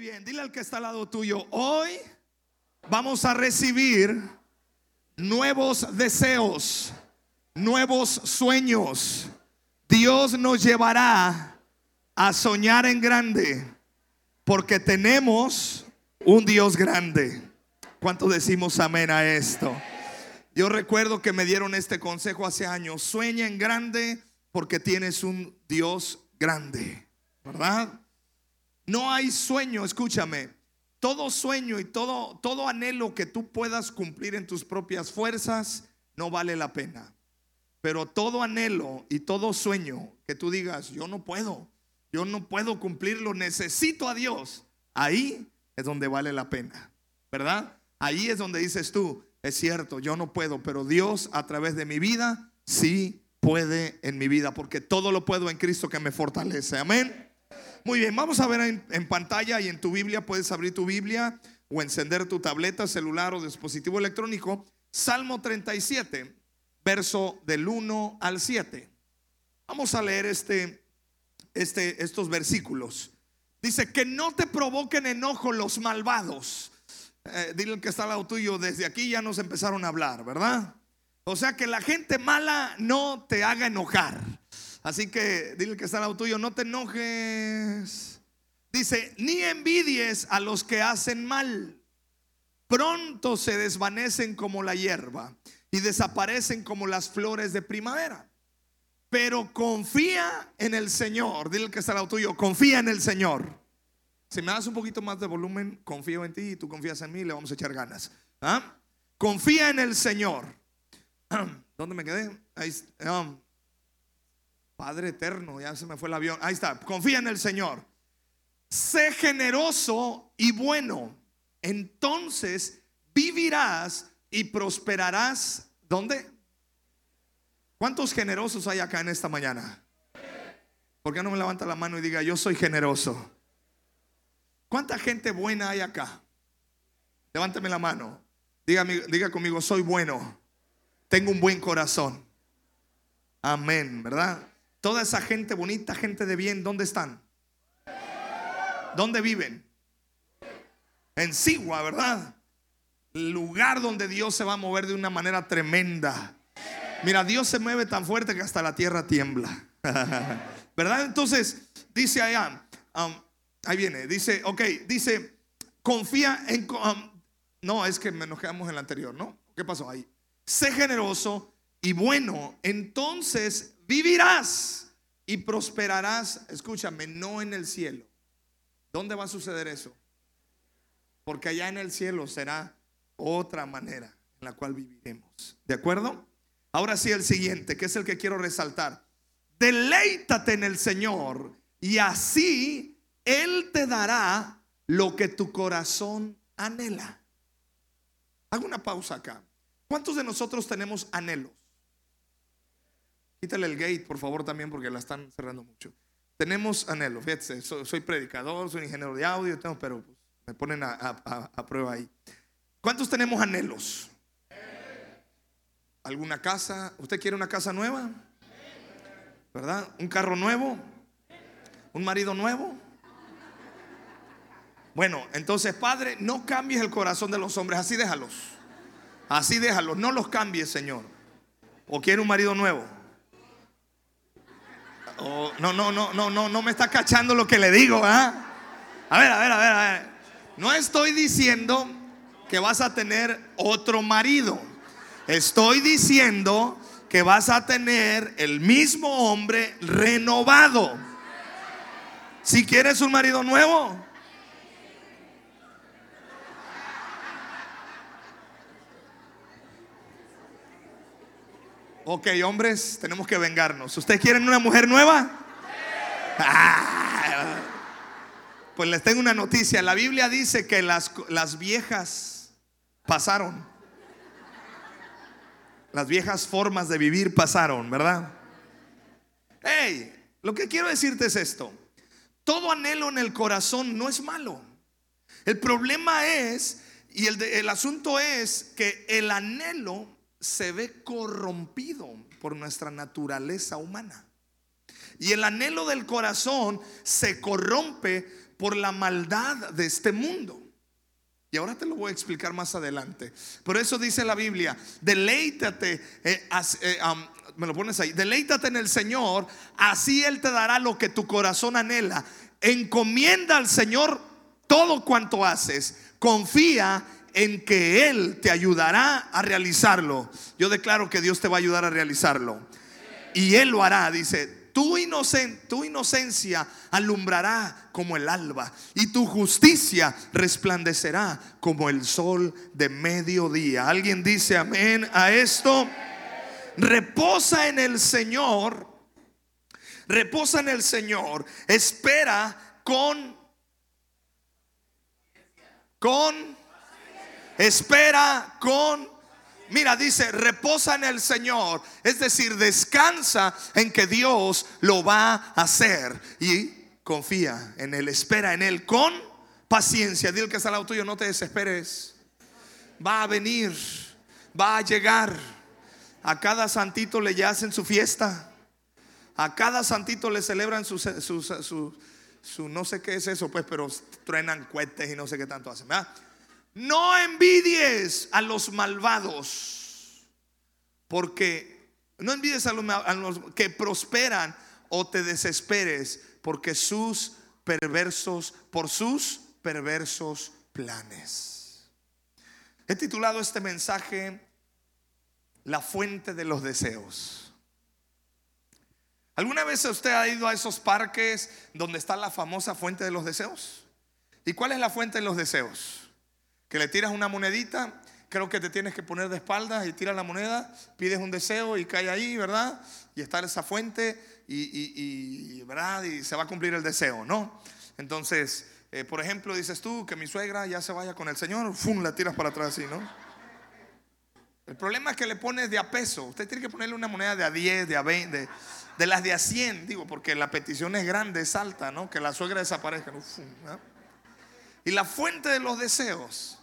bien, dile al que está al lado tuyo, hoy vamos a recibir nuevos deseos, nuevos sueños. Dios nos llevará a soñar en grande, porque tenemos un Dios grande. ¿Cuánto decimos amén a esto? Yo recuerdo que me dieron este consejo hace años, sueña en grande porque tienes un Dios grande, ¿verdad? No hay sueño, escúchame. Todo sueño y todo, todo anhelo que tú puedas cumplir en tus propias fuerzas no vale la pena. Pero todo anhelo y todo sueño que tú digas, yo no puedo, yo no puedo cumplirlo, necesito a Dios, ahí es donde vale la pena, ¿verdad? Ahí es donde dices tú, es cierto, yo no puedo, pero Dios a través de mi vida sí puede en mi vida, porque todo lo puedo en Cristo que me fortalece. Amén. Muy bien, vamos a ver en, pantalla y en tu Biblia, puedes abrir tu Biblia o encender tu tableta, celular o dispositivo electrónico. Salmo 37, verso del 1 al 7. Vamos a leer este, este, estos versículos. Dice, que no te provoquen enojo los malvados. Eh, dile que está al lado tuyo, desde aquí ya nos empezaron a hablar, ¿verdad? O sea, que la gente mala no te haga enojar. Así que dile que está al lado tuyo, no te enojes. Dice, ni envidies a los que hacen mal. Pronto se desvanecen como la hierba y desaparecen como las flores de primavera. Pero confía en el Señor. Dile que está al lado tuyo, confía en el Señor. Si me das un poquito más de volumen, confío en ti y tú confías en mí, le vamos a echar ganas. ¿Ah? Confía en el Señor. ¿Dónde me quedé? Ahí, um, Padre eterno, ya se me fue el avión. Ahí está, confía en el Señor. Sé generoso y bueno. Entonces vivirás y prosperarás. ¿Dónde? ¿Cuántos generosos hay acá en esta mañana? ¿Por qué no me levanta la mano y diga, yo soy generoso? ¿Cuánta gente buena hay acá? Levántame la mano. Diga, diga conmigo, soy bueno. Tengo un buen corazón. Amén, ¿verdad? Toda esa gente bonita, gente de bien, ¿dónde están? ¿Dónde viven? En Sigua, ¿verdad? Lugar donde Dios se va a mover de una manera tremenda. Mira, Dios se mueve tan fuerte que hasta la tierra tiembla. ¿Verdad? Entonces, dice allá, um, ahí viene, dice, ok, dice, confía en... Um, no, es que nos quedamos en el anterior, ¿no? ¿Qué pasó ahí? Sé generoso y bueno, entonces vivirás y prosperarás, escúchame, no en el cielo. ¿Dónde va a suceder eso? Porque allá en el cielo será otra manera en la cual viviremos. ¿De acuerdo? Ahora sí el siguiente, que es el que quiero resaltar. Deleítate en el Señor y así Él te dará lo que tu corazón anhela. Hago una pausa acá. ¿Cuántos de nosotros tenemos anhelos? Quítale el gate, por favor, también, porque la están cerrando mucho. Tenemos anhelo, fíjate, soy, predicador, soy ingeniero de audio, pero pues, me ponen a, prueba ahí. ¿Cuántos tenemos anhelos? ¿Alguna casa? ¿Usted quiere una casa nueva? ¿Verdad? ¿Un carro nuevo? ¿Un marido nuevo? Bueno, entonces, Padre, no cambies el corazón de los hombres, así déjalos. Así déjalos, no los cambies, Señor. ¿O quiere un marido nuevo? Oh, no, no, no, no, no, no me está cachando lo que le digo, ¿ah? A ver, a ver, a ver, a ver. No estoy diciendo que vas a tener otro marido. Estoy diciendo que vas a tener el mismo hombre renovado. Si quieres un marido nuevo, Ok, hombres, tenemos que vengarnos. ¿Ustedes quieren una mujer nueva? Ah, pues les tengo una noticia. La Biblia dice que las, las viejas pasaron. Las viejas formas de vivir pasaron, ¿verdad? Hey, lo que quiero decirte es esto. Todo anhelo en el corazón no es malo. El problema es, y el, el asunto es que el anhelo se ve corrompido por nuestra naturaleza humana. Y el anhelo del corazón se corrompe por la maldad de este mundo. Y ahora te lo voy a explicar más adelante. Por eso dice la Biblia, deleítate, eh, eh, me lo pones ahí, deleítate en el Señor, así Él te dará lo que tu corazón anhela. Encomienda al Señor todo cuanto haces, confía en que Él te ayudará a realizarlo. Yo declaro que Dios te va a ayudar a realizarlo. Y Él lo hará, dice, tu, tu inocencia alumbrará como el alba y tu justicia resplandecerá como el sol de mediodía. ¿Alguien dice amén a esto? Reposa en el Señor, reposa en el Señor, espera con, con, espera con Mira, dice, reposa en el Señor. Es decir, descansa en que Dios lo va a hacer. Y confía en Él, espera en Él con paciencia. Dile que está al lado tuyo, no te desesperes. Va a venir, va a llegar. A cada santito le hacen su fiesta. A cada santito le celebran su, su, no sé qué es eso, pues, pero truenan cohetes y no sé qué tanto hacen. ¿verdad? No envidies a los malvados, porque no envidies a los, que prosperan o te desesperes, porque sus perversos, por sus perversos planes. He titulado este mensaje La fuente de los deseos. ¿Alguna vez usted ha ido a esos parques donde está la famosa fuente de los deseos? ¿Y cuál es la fuente de los deseos? Que le tiras una monedita, creo que te tienes que poner de espaldas y tiras la moneda, pides un deseo y cae ahí, ¿verdad? Y está esa fuente y, ¿verdad? y se va a cumplir el deseo, ¿no? Entonces, eh, por ejemplo, dices tú que mi suegra ya se vaya con el Señor, ¡fum! la tiras para atrás así, ¿no? El problema es que le pones de a peso. Usted tiene que ponerle una moneda de a 10, de a 20, de, las de a 100, digo, porque la petición es grande, es alta, ¿no? Que la suegra desaparezca. Y la fuente de los deseos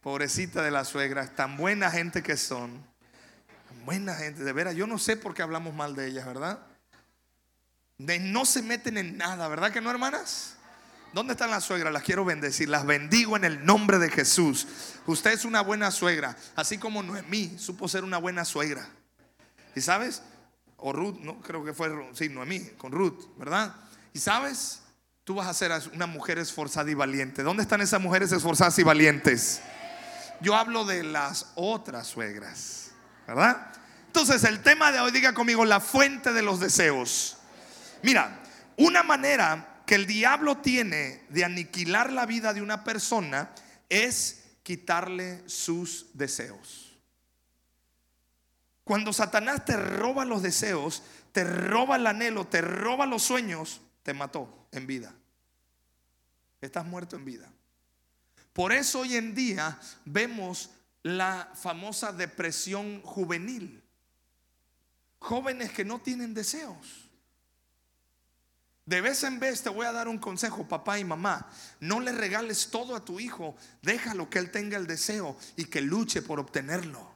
Pobrecita de la suegra, tan buena gente que son. buena gente, de veras. Yo no sé por qué hablamos mal de ellas, ¿verdad? De no se meten en nada, ¿verdad que no, hermanas? ¿Dónde están las suegras? Las quiero bendecir. Las bendigo en el nombre de Jesús. Usted es una buena suegra, así como Noemí supo ser una buena suegra. ¿Y sabes? O Ruth, no creo que fue, sí, Noemí, con Ruth, ¿verdad? ¿Y sabes? Tú vas a ser una mujer esforzada y valiente. ¿Dónde están esas mujeres esforzadas y valientes? Yo hablo de las otras suegras, ¿verdad? Entonces el tema de hoy, diga conmigo, la fuente de los deseos. Mira, una manera que el diablo tiene de aniquilar la vida de una persona es quitarle sus deseos. Cuando Satanás te roba los deseos, te roba el anhelo, te roba los sueños, te mató en vida. Estás muerto en vida. Por eso hoy en día vemos la famosa depresión juvenil. Jóvenes que no tienen deseos. De vez en vez te voy a dar un consejo, papá y mamá. No le regales todo a tu hijo. Déjalo que él tenga el deseo y que luche por obtenerlo.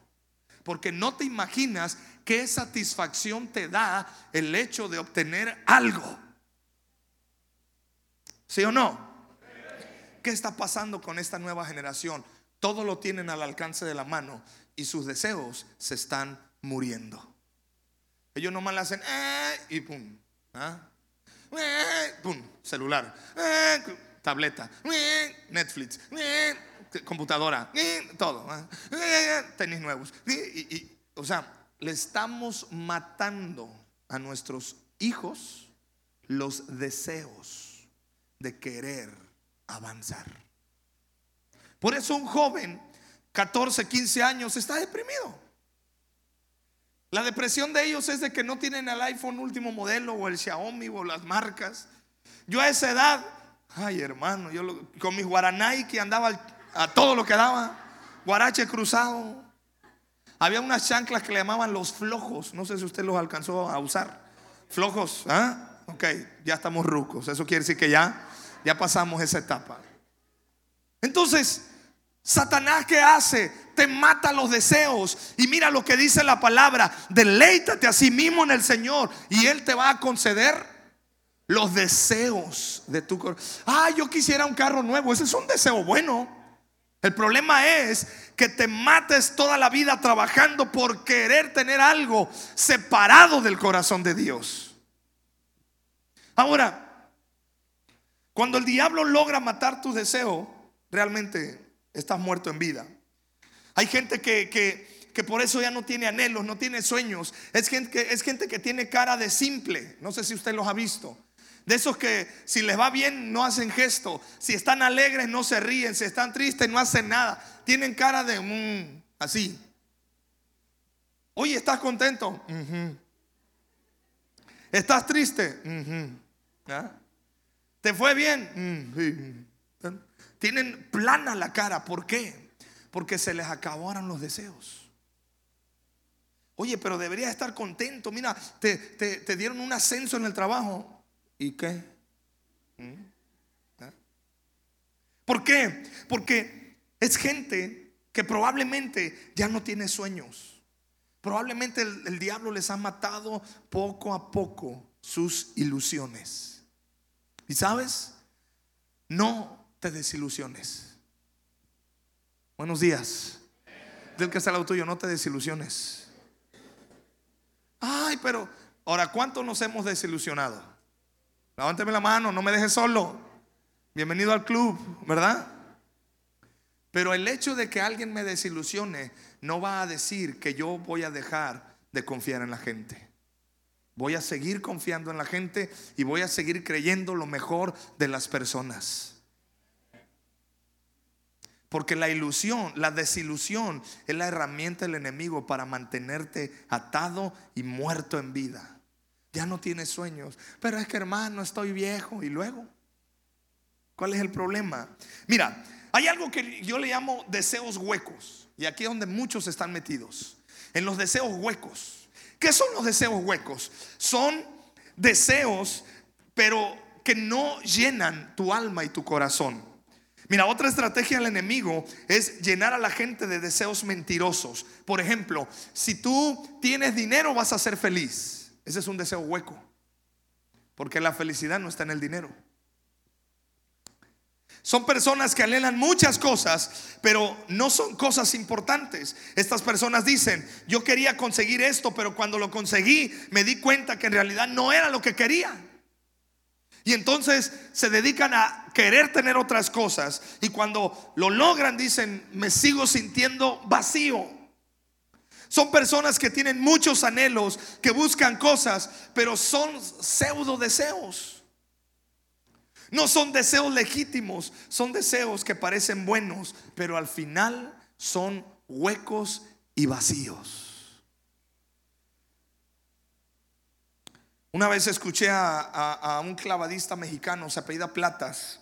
Porque no te imaginas qué satisfacción te da el hecho de obtener algo. ¿Sí o no? ¿Qué está pasando con esta nueva generación? Todo lo tienen al alcance de la mano y sus deseos se están muriendo. Ellos nomás le hacen eh", y pum, ¿ah? eh", pum, celular, eh", tableta, Netflix, computadora, todo, ¿ah? tenis nuevos. o sea, le estamos matando a nuestros hijos los deseos de querer avanzar. Por eso un joven, 14, 15 años, está deprimido. La depresión de ellos es de que no tienen el iPhone último modelo o el Xiaomi o las marcas. Yo a esa edad, ay hermano, yo con mis guaranay que andaba a todo lo que daba, guarache cruzado. Había unas chanclas que le llamaban los flojos, no sé si usted los alcanzó a usar. Flojos, ¿ah? Ok, ya estamos rucos, eso quiere decir que ya ya pasamos esa etapa. Entonces, Satanás ¿qué hace? Te mata los deseos. Y mira lo que dice la palabra. Deleítate a sí mismo en el Señor. Y Él te va a conceder los deseos de tu corazón. Ah, yo quisiera un carro nuevo. Ese es un deseo bueno. El problema es que te mates toda la vida trabajando por querer tener algo separado del corazón de Dios. Ahora, cuando el diablo logra matar tu deseo, realmente estás muerto en vida. Hay gente que, que, por eso ya no tiene anhelos, no tiene sueños. Es gente, es gente que tiene cara de simple. No sé si usted los ha visto. De esos que si les va bien no hacen gesto. Si están alegres no se ríen. Si están tristes no hacen nada. Tienen cara de mm, así. Oye, ¿estás contento? ¿Estás triste? ¿Ah? ¿Te fue bien? Mm, Tienen plana la cara. ¿Por qué? Porque se les acabaron los deseos. Oye, pero deberías estar contento. Mira, te, te dieron un ascenso en el trabajo. ¿Y qué? ¿Mm? ¿Ah? ¿Por qué? Porque es gente que probablemente ya no tiene sueños. Probablemente el, diablo les ha matado poco a poco sus ilusiones. ¿Y sabes? No te desilusiones. Buenos días. Del que está al lado tuyo, no te desilusiones. Ay, pero ahora, ¿cuánto nos hemos desilusionado? Levánteme la mano, no me deje solo. Bienvenido al club, ¿verdad? Pero el hecho de que alguien me desilusione no va a decir que yo voy a dejar de confiar en la gente. Voy a seguir confiando en la gente y voy a seguir creyendo lo mejor de las personas. Porque la ilusión, la desilusión es la herramienta del enemigo para mantenerte atado y muerto en vida. Ya no tienes sueños. Pero es que hermano, estoy viejo. ¿Y luego? ¿Cuál es el problema? Mira, hay algo que yo le llamo deseos huecos. Y aquí es donde muchos están metidos. En los deseos huecos. ¿Qué son los deseos huecos? Son deseos, pero que no llenan tu alma y tu corazón. Mira, otra estrategia del enemigo es llenar a la gente de deseos mentirosos. Por ejemplo, si tú tienes dinero vas a ser feliz. Ese es un deseo hueco. Porque la felicidad no está en el dinero. Son personas que anhelan muchas cosas, pero no son cosas importantes. Estas personas dicen, yo quería conseguir esto, pero cuando lo conseguí me di cuenta que en realidad no era lo que quería. Y entonces se dedican a querer tener otras cosas. Y cuando lo logran dicen, me sigo sintiendo vacío. Son personas que tienen muchos anhelos, que buscan cosas, pero son pseudo deseos. No son deseos legítimos, son deseos que parecen buenos, pero al final son huecos y vacíos. Una vez escuché a, un clavadista mexicano, se apellida Platas.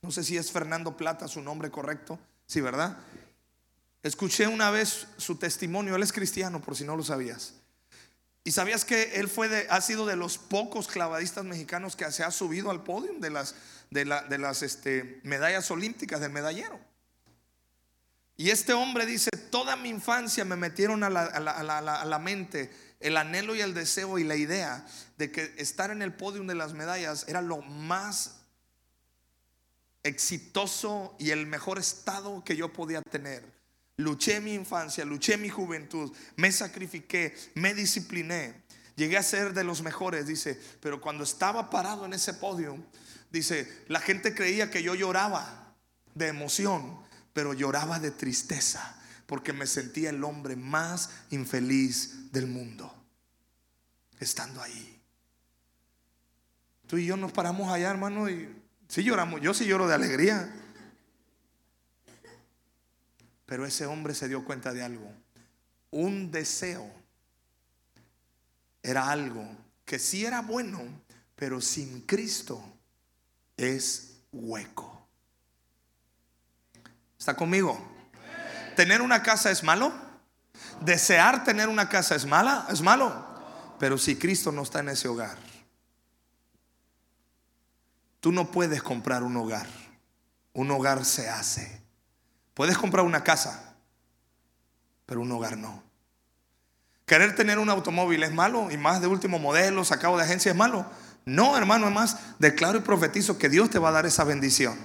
No sé si es Fernando Plata su nombre correcto. Sí, ¿verdad? Escuché una vez su testimonio, él es cristiano por si no lo sabías. Y sabías que él fue de, ha sido de los pocos clavadistas mexicanos que se ha subido al podio de las, de, las este, medallas olímpicas del medallero. Y este hombre dice, toda mi infancia me metieron a la, a la, mente el anhelo y el deseo y la idea de que estar en el podio de las medallas era lo más exitoso y el mejor estado que yo podía tener. Luché mi infancia, luché mi juventud, me sacrifiqué, me discipliné. Llegué a ser de los mejores, dice, pero cuando estaba parado en ese podio, dice, la gente creía que yo lloraba de emoción, pero lloraba de tristeza, porque me sentía el hombre más infeliz del mundo, estando ahí. Tú y yo nos paramos allá, hermano, y sí lloramos, yo sí lloro de alegría. Pero ese hombre se dio cuenta de algo. Un deseo era algo que sí era bueno, pero sin Cristo es hueco. ¿Está conmigo? ¿Tener una casa es malo? ¿Desear tener una casa es mala? ¿Es malo? Pero si Cristo no está en ese hogar, tú no puedes comprar un hogar. Un hogar se hace. Puedes comprar una casa, pero un hogar no. Querer tener un automóvil es malo y más de último modelo, sacado de agencia es malo, No, hermano, además, declaro y profetizo que Dios te va a dar esa bendición.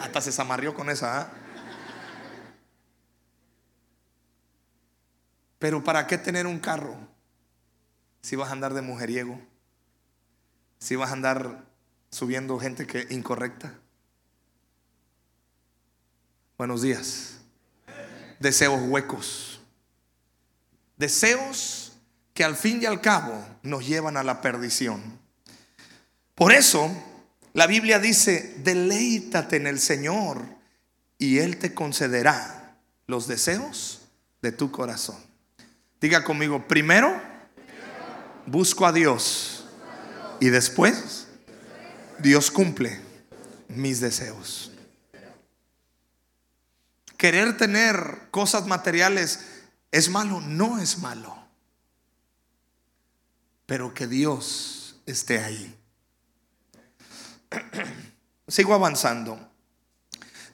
Hasta se zamarrió con esa. ¿ah? Pero ¿para qué tener un carro si vas a andar de mujeriego? Si vas a andar subiendo gente que incorrecta. Buenos días. Deseos huecos. Deseos que al fin y al cabo nos llevan a la perdición. Por eso la Biblia dice, deleítate en el Señor y Él te concederá los deseos de tu corazón. Diga conmigo, primero busco a Dios y después Dios cumple mis deseos. Querer tener cosas materiales es malo, no es malo. Pero que Dios esté ahí. Sigo avanzando.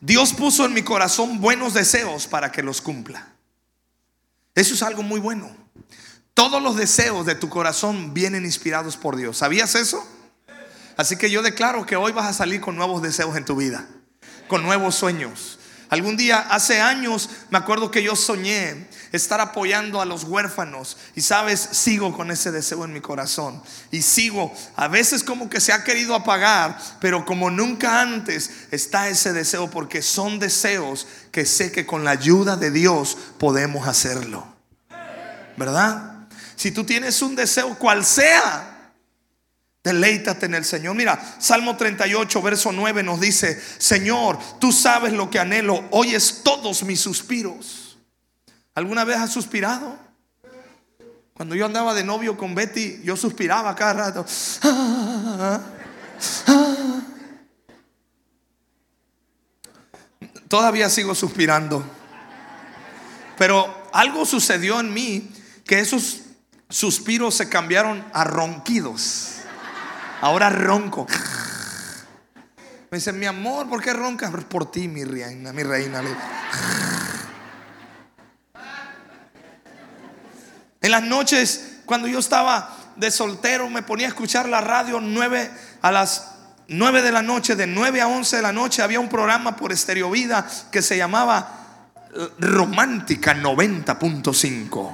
Dios puso en mi corazón buenos deseos para que los cumpla. Eso es algo muy bueno. Todos los deseos de tu corazón vienen inspirados por Dios. ¿Sabías eso? Así que yo declaro que hoy vas a salir con nuevos deseos en tu vida, con nuevos sueños. Algún día, hace años, me acuerdo que yo soñé estar apoyando a los huérfanos. Y sabes, sigo con ese deseo en mi corazón. Y sigo, a veces como que se ha querido apagar, pero como nunca antes está ese deseo, porque son deseos que sé que con la ayuda de Dios podemos hacerlo. ¿Verdad? Si tú tienes un deseo, cual sea, Deleítate en el Señor. Mira, Salmo 38, verso 9 nos dice, Señor, tú sabes lo que anhelo, oyes todos mis suspiros. ¿Alguna vez has suspirado? Cuando yo andaba de novio con Betty, yo suspiraba cada rato. Todavía sigo suspirando. Pero algo sucedió en mí que esos suspiros se cambiaron a ronquidos. Ahora ronco. Me dice, mi amor, ¿por qué roncas? Por ti, mi reina, mi reina. En las noches, cuando yo estaba de soltero, me ponía a escuchar la radio nueve a las 9 de la noche, de 9 a 11 de la noche, había un programa por Estereo Vida que se llamaba Romántica 90.5.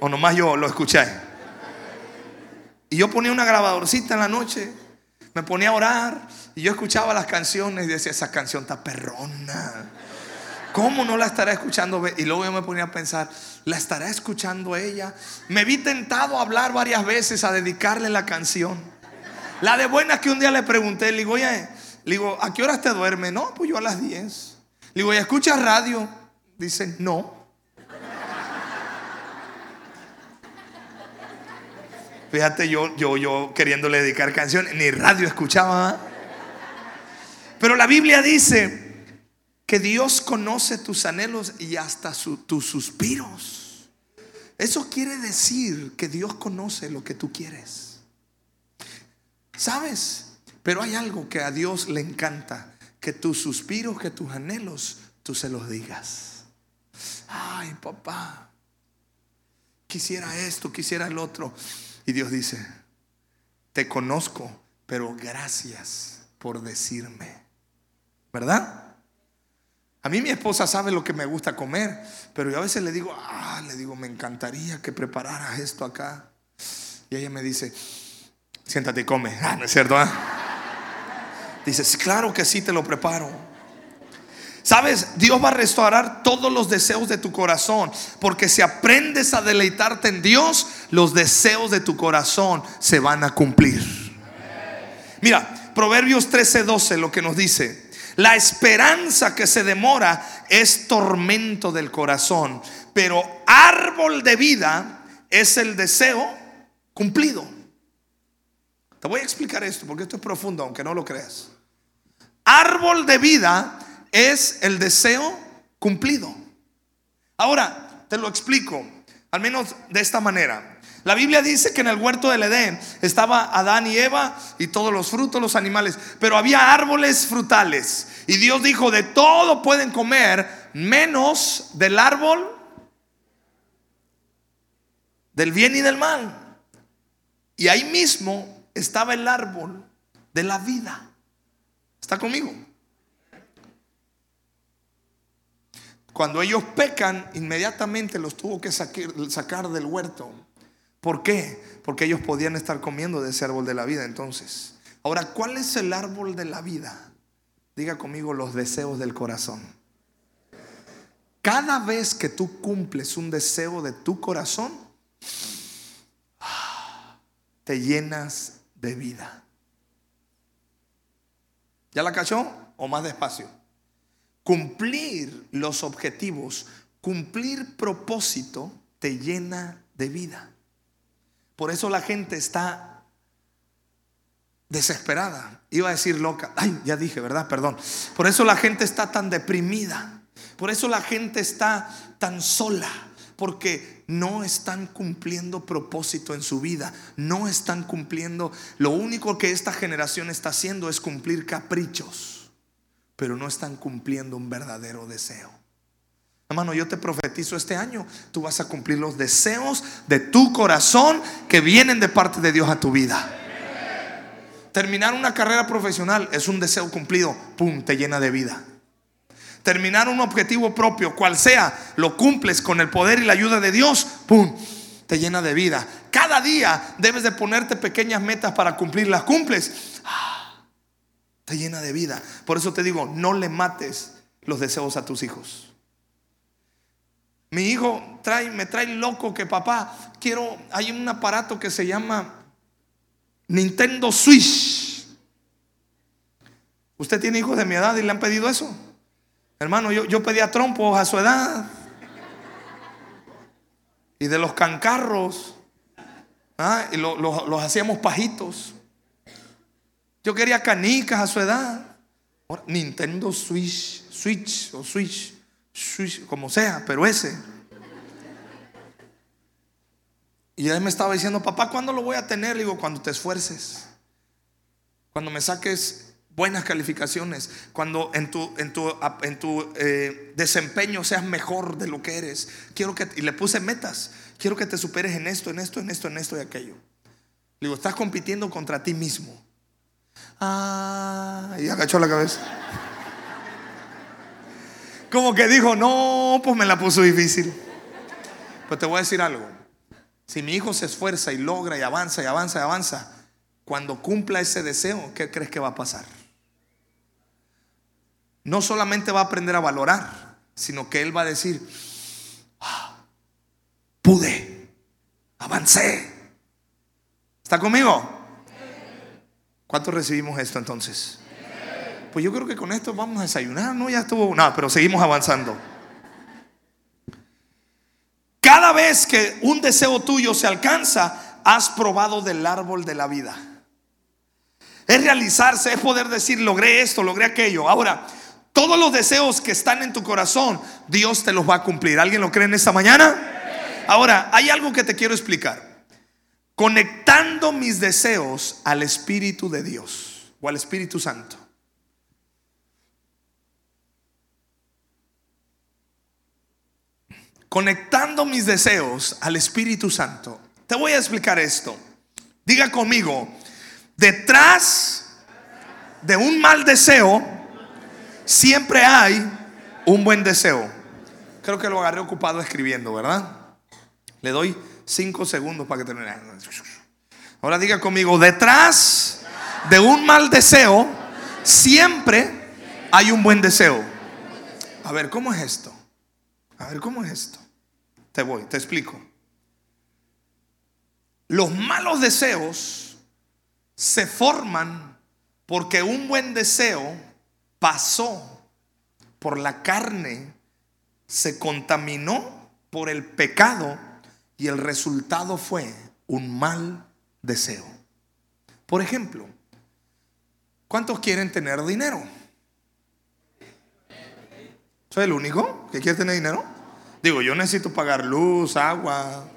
O nomás yo lo escuché. Y yo ponía una grabadorcita en la noche, me ponía a orar y yo escuchaba las canciones y decía, esa canción está perrona. ¿Cómo no la estará escuchando? Y luego yo me ponía a pensar, ¿la estará escuchando ella? Me vi tentado a hablar varias veces, a dedicarle la canción. La de buena que un día le pregunté, le digo, oye, le digo, ¿a qué horas te duerme? No, pues yo a las 10. Le digo, ¿y escuchas radio? Dice, no. Fíjate, yo, yo, yo queriéndole dedicar canciones, ni radio escuchaba. Pero la Biblia dice que Dios conoce tus anhelos y hasta tus suspiros. Eso quiere decir que Dios conoce lo que tú quieres. ¿Sabes? Pero hay algo que a Dios le encanta, que tus suspiros, que tus anhelos, tú se los digas. Ay, papá, quisiera esto, quisiera el otro. Y Dios dice, te conozco, pero gracias por decirme. ¿Verdad? A mí mi esposa sabe lo que me gusta comer, pero yo a veces le digo, ah, le digo, me encantaría que prepararas esto acá. Y ella me dice, siéntate y come. Ah, ¿no es cierto? Ah? Dice, claro que sí, te lo preparo. Sabes, Dios va a restaurar todos los deseos de tu corazón, porque si aprendes a deleitarte en Dios, los deseos de tu corazón se van a cumplir. Mira, Proverbios 13:12 lo que nos dice, la esperanza que se demora es tormento del corazón, pero árbol de vida es el deseo cumplido. Te voy a explicar esto porque esto es profundo, aunque no lo creas. Árbol de vida es el deseo cumplido. Ahora, te lo explico, al menos de esta manera. La Biblia dice que en el huerto del Edén estaba Adán y Eva y todos los frutos, los animales, pero había árboles frutales. Y Dios dijo, de todo pueden comer, menos del árbol del bien y del mal. Y ahí mismo estaba el árbol de la vida. ¿Está conmigo? Cuando ellos pecan, inmediatamente los tuvo que sacar del huerto. ¿Por qué? Porque ellos podían estar comiendo de ese árbol de la vida entonces. Ahora, ¿cuál es el árbol de la vida? Diga conmigo los deseos del corazón. Cada vez que tú cumples un deseo de tu corazón, te llenas de vida. ¿Ya la cachó? ¿O más despacio? Cumplir los objetivos, cumplir propósito, te llena de vida. Por eso la gente está desesperada. Iba a decir loca. Ay, ya dije, ¿verdad? Perdón. Por eso la gente está tan deprimida. Por eso la gente está tan sola. Porque no están cumpliendo propósito en su vida. No están cumpliendo. Lo único que esta generación está haciendo es cumplir caprichos pero no están cumpliendo un verdadero deseo. Hermano, yo te profetizo este año, tú vas a cumplir los deseos de tu corazón que vienen de parte de Dios a tu vida. Terminar una carrera profesional es un deseo cumplido, pum, te llena de vida. Terminar un objetivo propio, cual sea, lo cumples con el poder y la ayuda de Dios, pum, te llena de vida. Cada día debes de ponerte pequeñas metas para cumplirlas. Cumples, te llena de vida. Por eso te digo, no le mates los deseos a tus hijos. Mi hijo trae, me trae loco que papá, quiero, hay un aparato que se llama Nintendo Switch. ¿Usted tiene hijos de mi edad y le han pedido eso? Hermano, yo, yo pedía trompos a su edad. Y de los cancarros. ¿ah? Y los hacíamos pajitos. Yo quería canicas a su edad. Nintendo Switch, Switch o Switch, Switch, como sea, pero ese. Y él me estaba diciendo, papá, ¿cuándo lo voy a tener? Le digo, cuando te esfuerces. Cuando me saques buenas calificaciones. Cuando en tu, en tu, en tu eh, desempeño seas mejor de lo que eres. Quiero que, y le puse metas. Quiero que te superes en esto, en esto, en esto, en esto y aquello. Le digo, estás compitiendo contra ti mismo. Ah, y agachó la cabeza. Como que dijo, no, pues me la puso difícil. Pero te voy a decir algo. Si mi hijo se esfuerza y logra y avanza y avanza y avanza, cuando cumpla ese deseo, ¿qué crees que va a pasar? No solamente va a aprender a valorar, sino que él va a decir, ah, pude, avancé. ¿Está conmigo? ¿Cuántos recibimos esto entonces? Pues yo creo que con esto vamos a desayunar, ¿no? Ya estuvo, no, pero seguimos avanzando. Cada vez que un deseo tuyo se alcanza, has probado del árbol de la vida. Es realizarse, es poder decir, logré esto, logré aquello. Ahora, todos los deseos que están en tu corazón, Dios te los va a cumplir. ¿Alguien lo cree en esta mañana? Ahora, hay algo que te quiero explicar conectando mis deseos al Espíritu de Dios o al Espíritu Santo. Conectando mis deseos al Espíritu Santo. Te voy a explicar esto. Diga conmigo, detrás de un mal deseo siempre hay un buen deseo. Creo que lo agarré ocupado escribiendo, ¿verdad? Le doy cinco segundos para que termine. Ahora diga conmigo, detrás de un mal deseo, siempre hay un buen deseo. A ver, ¿cómo es esto? A ver, ¿cómo es esto? Te voy, te explico. Los malos deseos se forman porque un buen deseo pasó por la carne, se contaminó por el pecado y el resultado fue un mal deseo. Por ejemplo, ¿cuántos quieren tener dinero? ¿Soy el único que quiere tener dinero? Digo, yo necesito pagar luz, agua.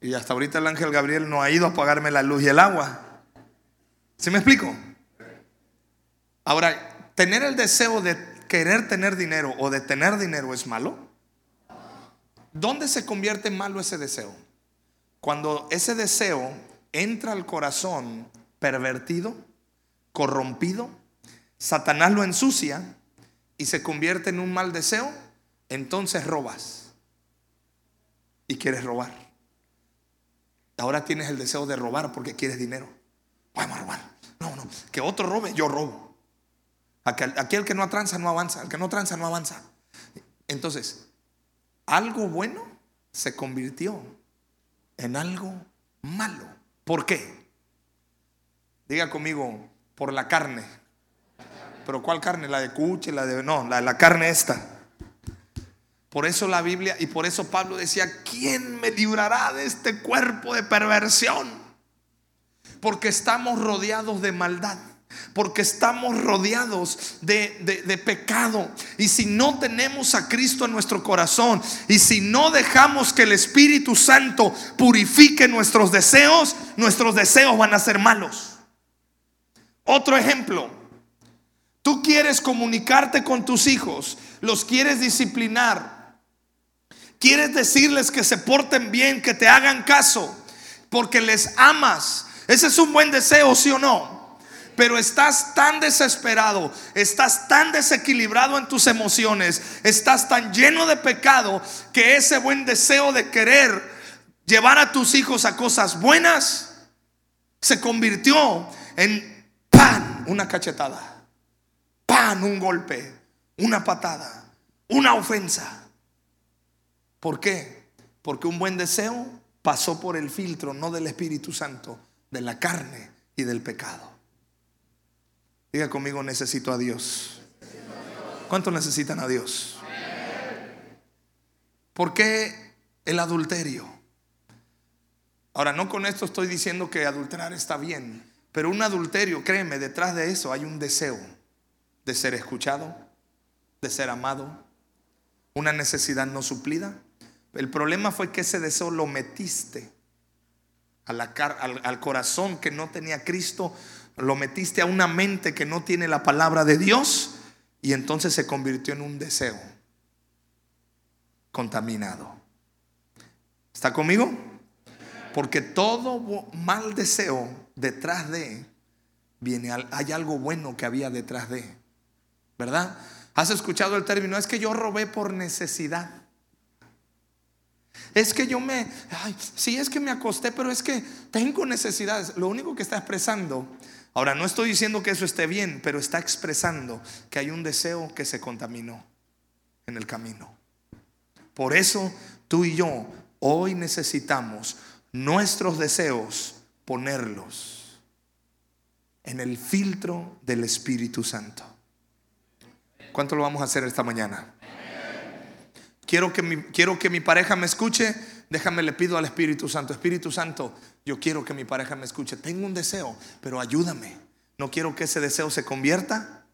Y hasta ahorita el ángel Gabriel no ha ido a pagarme la luz y el agua. ¿Sí me explico? Ahora, tener el deseo de querer tener dinero o de tener dinero es malo. ¿Dónde se convierte malo ese deseo? Cuando ese deseo entra al corazón pervertido, corrompido, Satanás lo ensucia y se convierte en un mal deseo, entonces robas y quieres robar. Ahora tienes el deseo de robar porque quieres dinero. Vamos a robar. No, no, que otro robe, yo robo. Aquel, aquel que no tranza no avanza, el que no tranza no avanza. Entonces, algo bueno se convirtió en algo malo. ¿Por qué? Diga conmigo, por la carne. Pero ¿cuál carne? La de cuche, la de... No, la, la carne esta. Por eso la Biblia y por eso Pablo decía, ¿quién me librará de este cuerpo de perversión? Porque estamos rodeados de maldad porque estamos rodeados de, pecado. Y si no tenemos a Cristo en nuestro corazón y si no dejamos que el Espíritu Santo purifique nuestros deseos, nuestros deseos van a ser malos. Otro ejemplo, tú quieres comunicarte con tus hijos, los quieres disciplinar, quieres decirles que se porten bien, que te hagan caso, porque les amas. Ese es un buen deseo, sí o no pero estás tan desesperado, estás tan desequilibrado en tus emociones, estás tan lleno de pecado que ese buen deseo de querer llevar a tus hijos a cosas buenas se convirtió en pan, una cachetada, pan, un golpe, una patada, una ofensa. ¿Por qué? Porque un buen deseo pasó por el filtro no del Espíritu Santo, de la carne y del pecado. Diga conmigo, necesito a Dios. ¿Cuántos necesitan a Dios? ¿Por qué el adulterio? Ahora, no con esto estoy diciendo que adulterar está bien, pero un adulterio, créeme, detrás de eso hay un deseo de ser escuchado, de ser amado, una necesidad no suplida. El problema fue que ese deseo lo metiste al, corazón que no tenía Cristo lo metiste a una mente que no tiene la palabra de Dios y entonces se convirtió en un deseo contaminado. ¿Está conmigo? Porque todo mal deseo detrás de viene hay algo bueno que había detrás de, ¿verdad? ¿Has escuchado el término? Es que yo robé por necesidad. Es que yo me, ay, sí es que me acosté, pero es que tengo necesidades. Lo único que está expresando Ahora, no estoy diciendo que eso esté bien, pero está expresando que hay un deseo que se contaminó en el camino. Por eso tú y yo hoy necesitamos nuestros deseos ponerlos en el filtro del Espíritu Santo. ¿Cuánto lo vamos a hacer esta mañana? Quiero que mi, quiero que mi pareja me escuche. Déjame, le pido al Espíritu Santo. Espíritu Santo, yo quiero que mi pareja me escuche. Tengo un deseo, pero ayúdame. No quiero que ese deseo se convierta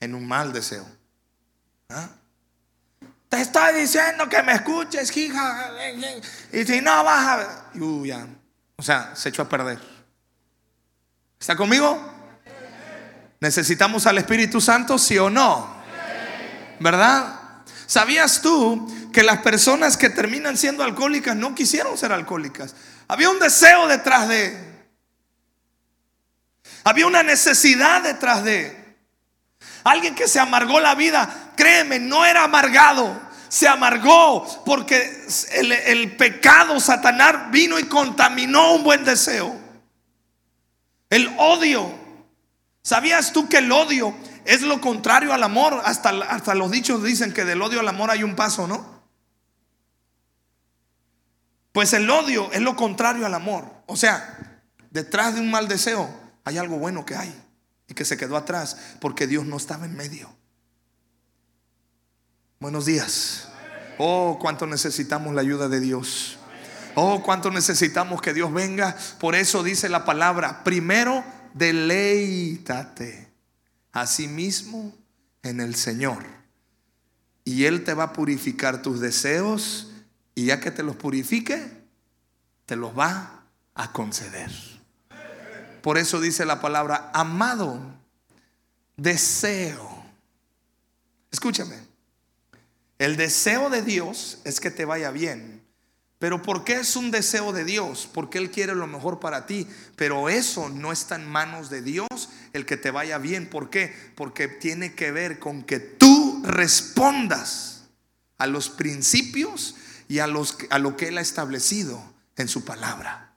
en un mal deseo. ¿Ah? Te estoy diciendo que me escuches, hija. Y si no vas a... ya. O sea, se echó a perder. ¿Está conmigo? ¿Necesitamos al Espíritu Santo, sí o no? ¿Verdad? ¿Sabías tú que las personas que terminan siendo alcohólicas no quisieron ser alcohólicas? Había un deseo detrás de. Había una necesidad detrás de. Alguien que se amargó la vida, créeme, no era amargado. Se amargó porque el, pecado, Satanás, vino y contaminó un buen deseo. El odio. ¿Sabías tú que el odio es lo contrario al amor? Hasta, hasta los dichos dicen que del odio al amor hay un paso, ¿no? Pues el odio es lo contrario al amor. O sea, detrás de un mal deseo hay algo bueno que hay y que se quedó atrás porque Dios no estaba en medio. Buenos días. Oh, cuánto necesitamos la ayuda de Dios. Oh, cuánto necesitamos que Dios venga. Por eso dice la palabra, primero deleítate a sí mismo en el Señor. Y Él te va a purificar tus deseos y ya que te los purifique, te los va a conceder. Por eso dice la palabra, amado, deseo. Escúchame, el deseo de Dios es que te vaya bien, Pero ¿por qué es un deseo de Dios? Porque Él quiere lo mejor para ti. Pero eso no está en manos de Dios el que te vaya bien. ¿Por qué? Porque tiene que ver con que tú respondas a los principios y a, los, a lo que Él ha establecido en su palabra.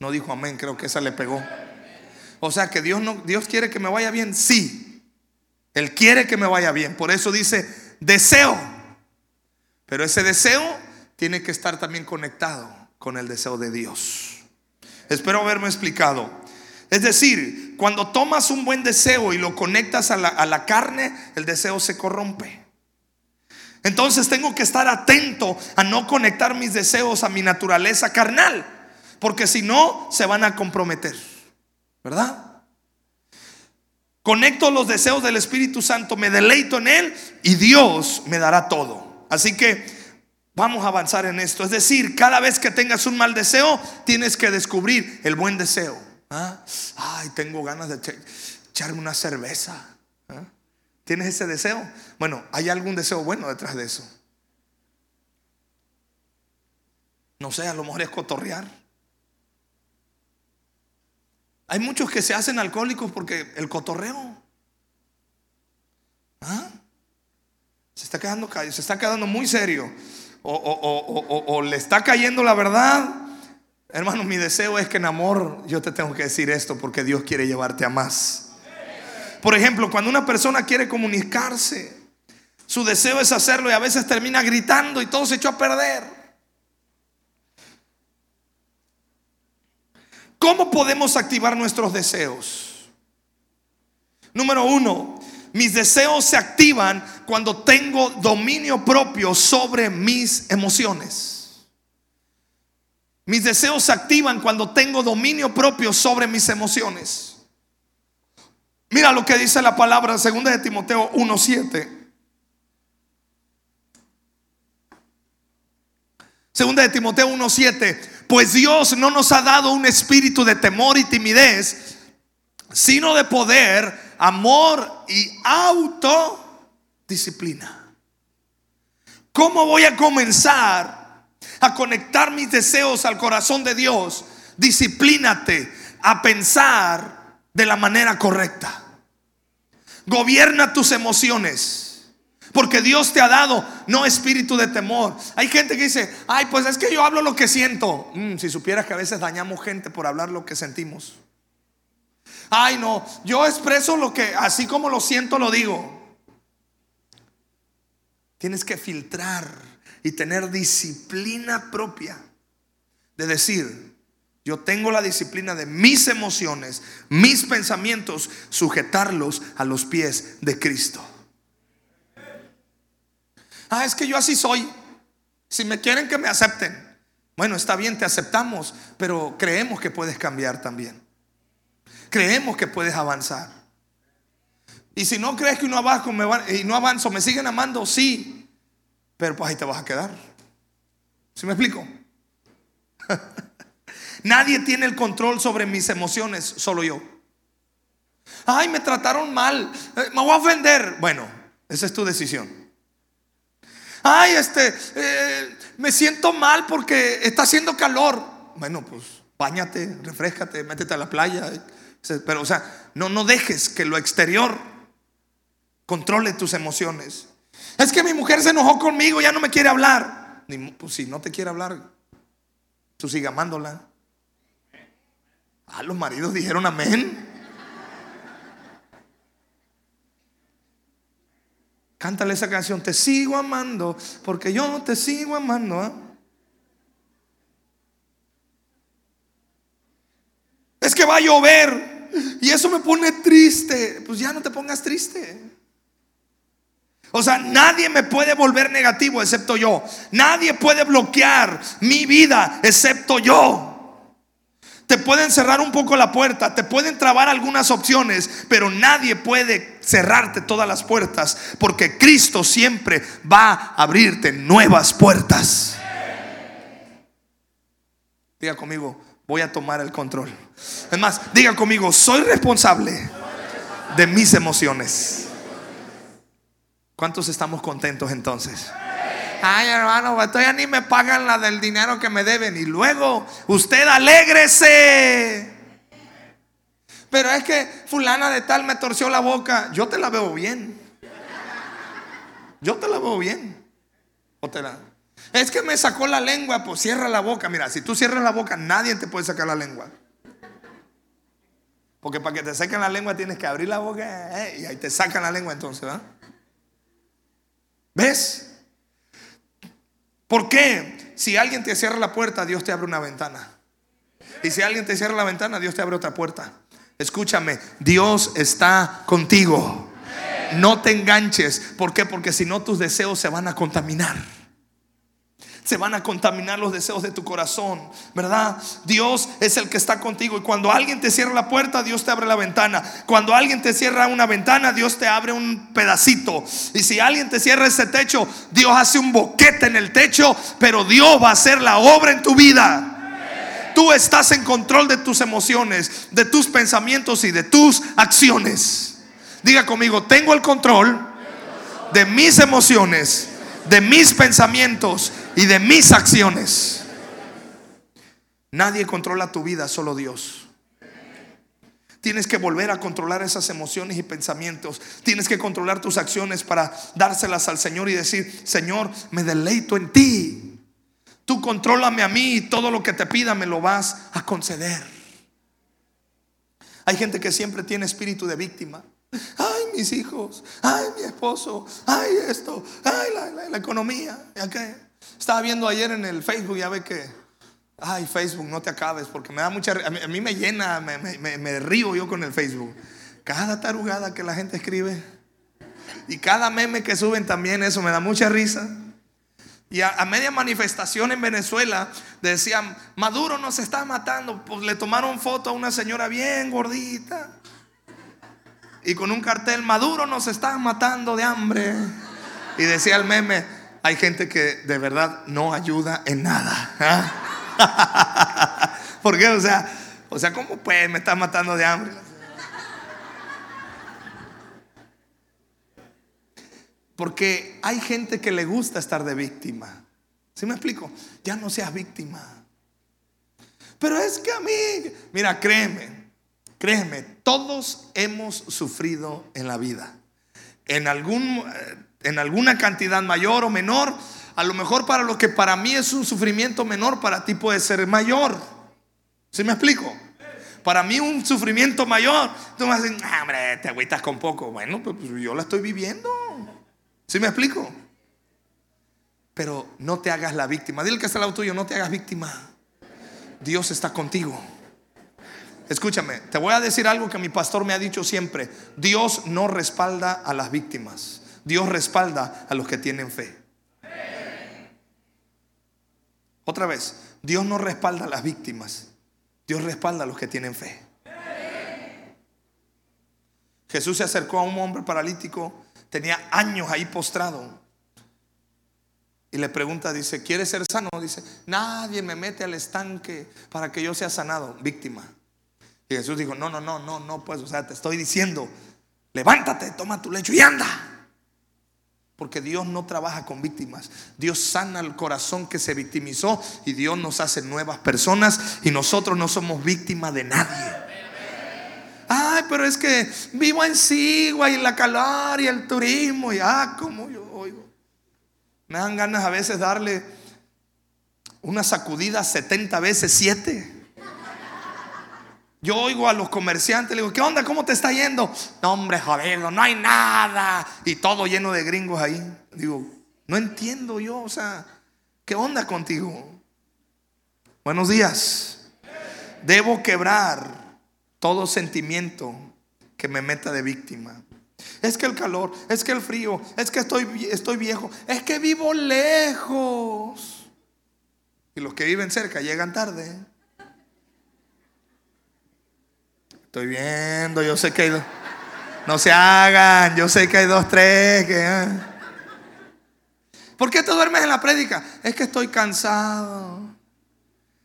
No dijo amén, creo que esa le pegó. O sea que Dios, no, Dios quiere que me vaya bien, sí. Él quiere que me vaya bien. Por eso dice, deseo. Pero ese deseo tiene que estar también conectado con el deseo de Dios. Espero haberme explicado. Es decir, cuando tomas un buen deseo y lo conectas a la, carne, el deseo se corrompe. Entonces tengo que estar atento a no conectar mis deseos a mi naturaleza carnal, porque si no, se van a comprometer. ¿Verdad? Conecto los deseos del Espíritu Santo, me deleito en Él y Dios me dará todo. Así que Vamos a avanzar en esto. Es decir, cada vez que tengas un mal deseo, tienes que descubrir el buen deseo. ¿Ah? Ay, tengo ganas de echarme una cerveza. ¿Ah? ¿Tienes ese deseo? Bueno, ¿hay algún deseo bueno detrás de eso? No sé, a lo mejor es cotorrear. Hay muchos que se hacen alcohólicos porque el cotorreo. ¿Ah? Se está quedando, se está quedando muy serio o, le está cayendo la verdad, hermano, mi deseo es que en amor yo te tengo que decir esto porque Dios quiere llevarte a más. Por ejemplo, cuando una persona quiere comunicarse, su deseo es hacerlo y a veces termina gritando y todo se echó a perder. ¿Cómo podemos activar nuestros deseos? Número uno, mis deseos se activan cuando tengo dominio propio sobre mis emociones. Mis deseos se activan cuando tengo dominio propio sobre mis emociones. Mira lo que dice la palabra 2 de Timoteo 1:7. Segunda de Timoteo 1:7, pues Dios no nos ha dado un espíritu de temor y timidez, sino de poder, amor y autodisciplina. ¿Cómo voy a comenzar a conectar mis deseos al corazón de Dios? Disciplínate a pensar de la manera correcta. Gobierna tus emociones. Porque Dios te ha dado no espíritu de temor. Hay gente que dice, ay, pues es que yo hablo lo que siento. Mm, si supieras que a veces dañamos gente por hablar lo que sentimos. Ay, no, yo expreso lo que, así como lo siento, lo digo. Tienes que filtrar y tener disciplina propia de decir, yo tengo la disciplina de mis emociones, mis pensamientos, sujetarlos a los pies de Cristo. Ah, es que yo así soy. Si me quieren que me acepten. Bueno, está bien, te aceptamos, pero creemos que puedes cambiar también creemos que puedes avanzar. Y si no crees que no avanzo, me y no avanzo, me siguen amando, sí. Pero pues ahí te vas a quedar. ¿Sí me explico? Nadie tiene el control sobre mis emociones, solo yo. Ay, me trataron mal, eh, me voy a ofender. Bueno, esa es tu decisión. Ay, este, eh, me siento mal porque está haciendo calor. Bueno, pues bañate, refrescate, métete a la playa. Pero, o sea, no, no dejes que lo exterior controle tus emociones. Es que mi mujer se enojó conmigo, ya no me quiere hablar. Pues si no te quiere hablar, tú sigue amándola. Ah, los maridos dijeron amén. Cántale esa canción, te sigo amando, porque yo te sigo amando. ¿ah? Es que va a llover. Y eso me pone triste. Pues ya no te pongas triste. O sea, nadie me puede volver negativo excepto yo. Nadie puede bloquear mi vida excepto yo. Te pueden cerrar un poco la puerta, te pueden trabar algunas opciones, pero nadie puede cerrarte todas las puertas porque Cristo siempre va a abrirte nuevas puertas. Diga conmigo, voy a tomar el control. Es más, diga conmigo, soy responsable de mis emociones. ¿Cuántos estamos contentos entonces? Ay, hermano, pues todavía ni me pagan la del dinero que me deben. Y luego, usted alégrese. Pero es que fulana de tal me torció la boca. Yo te la veo bien. Yo te la veo bien. ¿O te la... Es que me sacó la lengua, pues cierra la boca. Mira, si tú cierras la boca, nadie te puede sacar la lengua. Porque para que te saquen la lengua tienes que abrir la boca eh, y ahí te sacan la lengua entonces, ¿verdad? ¿Ves? ¿Por qué? Si alguien te cierra la puerta, Dios te abre una ventana. Y si alguien te cierra la ventana, Dios te abre otra puerta. Escúchame, Dios está contigo. No te enganches. ¿Por qué? Porque si no tus deseos se van a contaminar se van a contaminar los deseos de tu corazón, ¿verdad? Dios es el que está contigo y cuando alguien te cierra la puerta, Dios te abre la ventana. Cuando alguien te cierra una ventana, Dios te abre un pedacito. Y si alguien te cierra ese techo, Dios hace un boquete en el techo, pero Dios va a hacer la obra en tu vida. Tú estás en control de tus emociones, de tus pensamientos y de tus acciones. Diga conmigo, tengo el control de mis emociones, de mis pensamientos y de mis acciones. Nadie controla tu vida, solo Dios. Tienes que volver a controlar esas emociones y pensamientos. Tienes que controlar tus acciones para dárselas al Señor y decir, Señor, me deleito en ti. Tú contrólame a mí y todo lo que te pida me lo vas a conceder. Hay gente que siempre tiene espíritu de víctima. Ay, mis hijos. Ay, mi esposo. Ay, esto. Ay, la, economía. ¿Ya qué? Estaba viendo ayer en el Facebook, ya ve que, ay, Facebook, no te acabes, porque me da mucha, a mí, me llena, me, río yo con el Facebook. Cada tarugada que la gente escribe y cada meme que suben también, eso me da mucha risa. Y a, media manifestación en Venezuela decían, Maduro nos está matando. Pues le tomaron foto a una señora bien gordita. Y con un cartel, Maduro nos está matando de hambre. Y decía el meme, hay gente que de verdad no ayuda en nada. ¿ah? ¿Por qué? O sea, o sea, ¿cómo pues me está matando de hambre? Porque hay gente que le gusta estar de víctima. ¿Sí me explico? Ya no seas víctima. Pero es que a mí, mira, créeme, créeme, todos hemos sufrido en la vida. En algún en alguna cantidad mayor o menor. A lo mejor para lo que para mí es un sufrimiento menor, para ti puede ser mayor. ¿Sí me explico? Para mí un sufrimiento mayor. Tú me dices, ah, hombre, te agüitas con poco. Bueno, pues, pues yo la estoy viviendo. ¿Sí me explico? Pero no te hagas la víctima. Dile que está al lado tuyo, no te hagas víctima. Dios está contigo. Escúchame, te voy a decir algo que mi pastor me ha dicho siempre. Dios no respalda a las víctimas. Dios respalda a los que tienen fe. Otra vez, Dios no respalda a las víctimas, Dios respalda a los que tienen fe. Jesús se acercó a un hombre paralítico, tenía años ahí postrado. Y le pregunta, dice, ¿quieres ser sano? Dice, nadie me mete al estanque para que yo sea sanado, víctima. Y Jesús dijo, no, no, no, no, no, pues, o sea, te estoy diciendo, levántate, toma tu lecho y anda. Porque Dios no trabaja con víctimas. Dios sana el corazón que se victimizó y Dios nos hace nuevas personas y nosotros no somos víctimas de nadie. Ay, pero es que vivo en Sigua y la calor y el turismo y ah, como yo oigo. Me dan ganas a veces darle una sacudida 70 veces 7. Yo oigo a los comerciantes, le digo, ¿qué onda? ¿Cómo te está yendo? No, hombre, joder, no hay nada. Y todo lleno de gringos ahí. Digo, no entiendo yo, o sea, ¿qué onda contigo? Buenos días. Debo quebrar todo sentimiento que me meta de víctima. Es que el calor, es que el frío, es que estoy, estoy viejo, es que vivo lejos. Y los que viven cerca llegan tarde. Estoy viendo, yo sé que hay dos. No se hagan, yo sé que hay dos, tres. Ah. ¿Por qué te duermes en la prédica? Es que estoy cansado.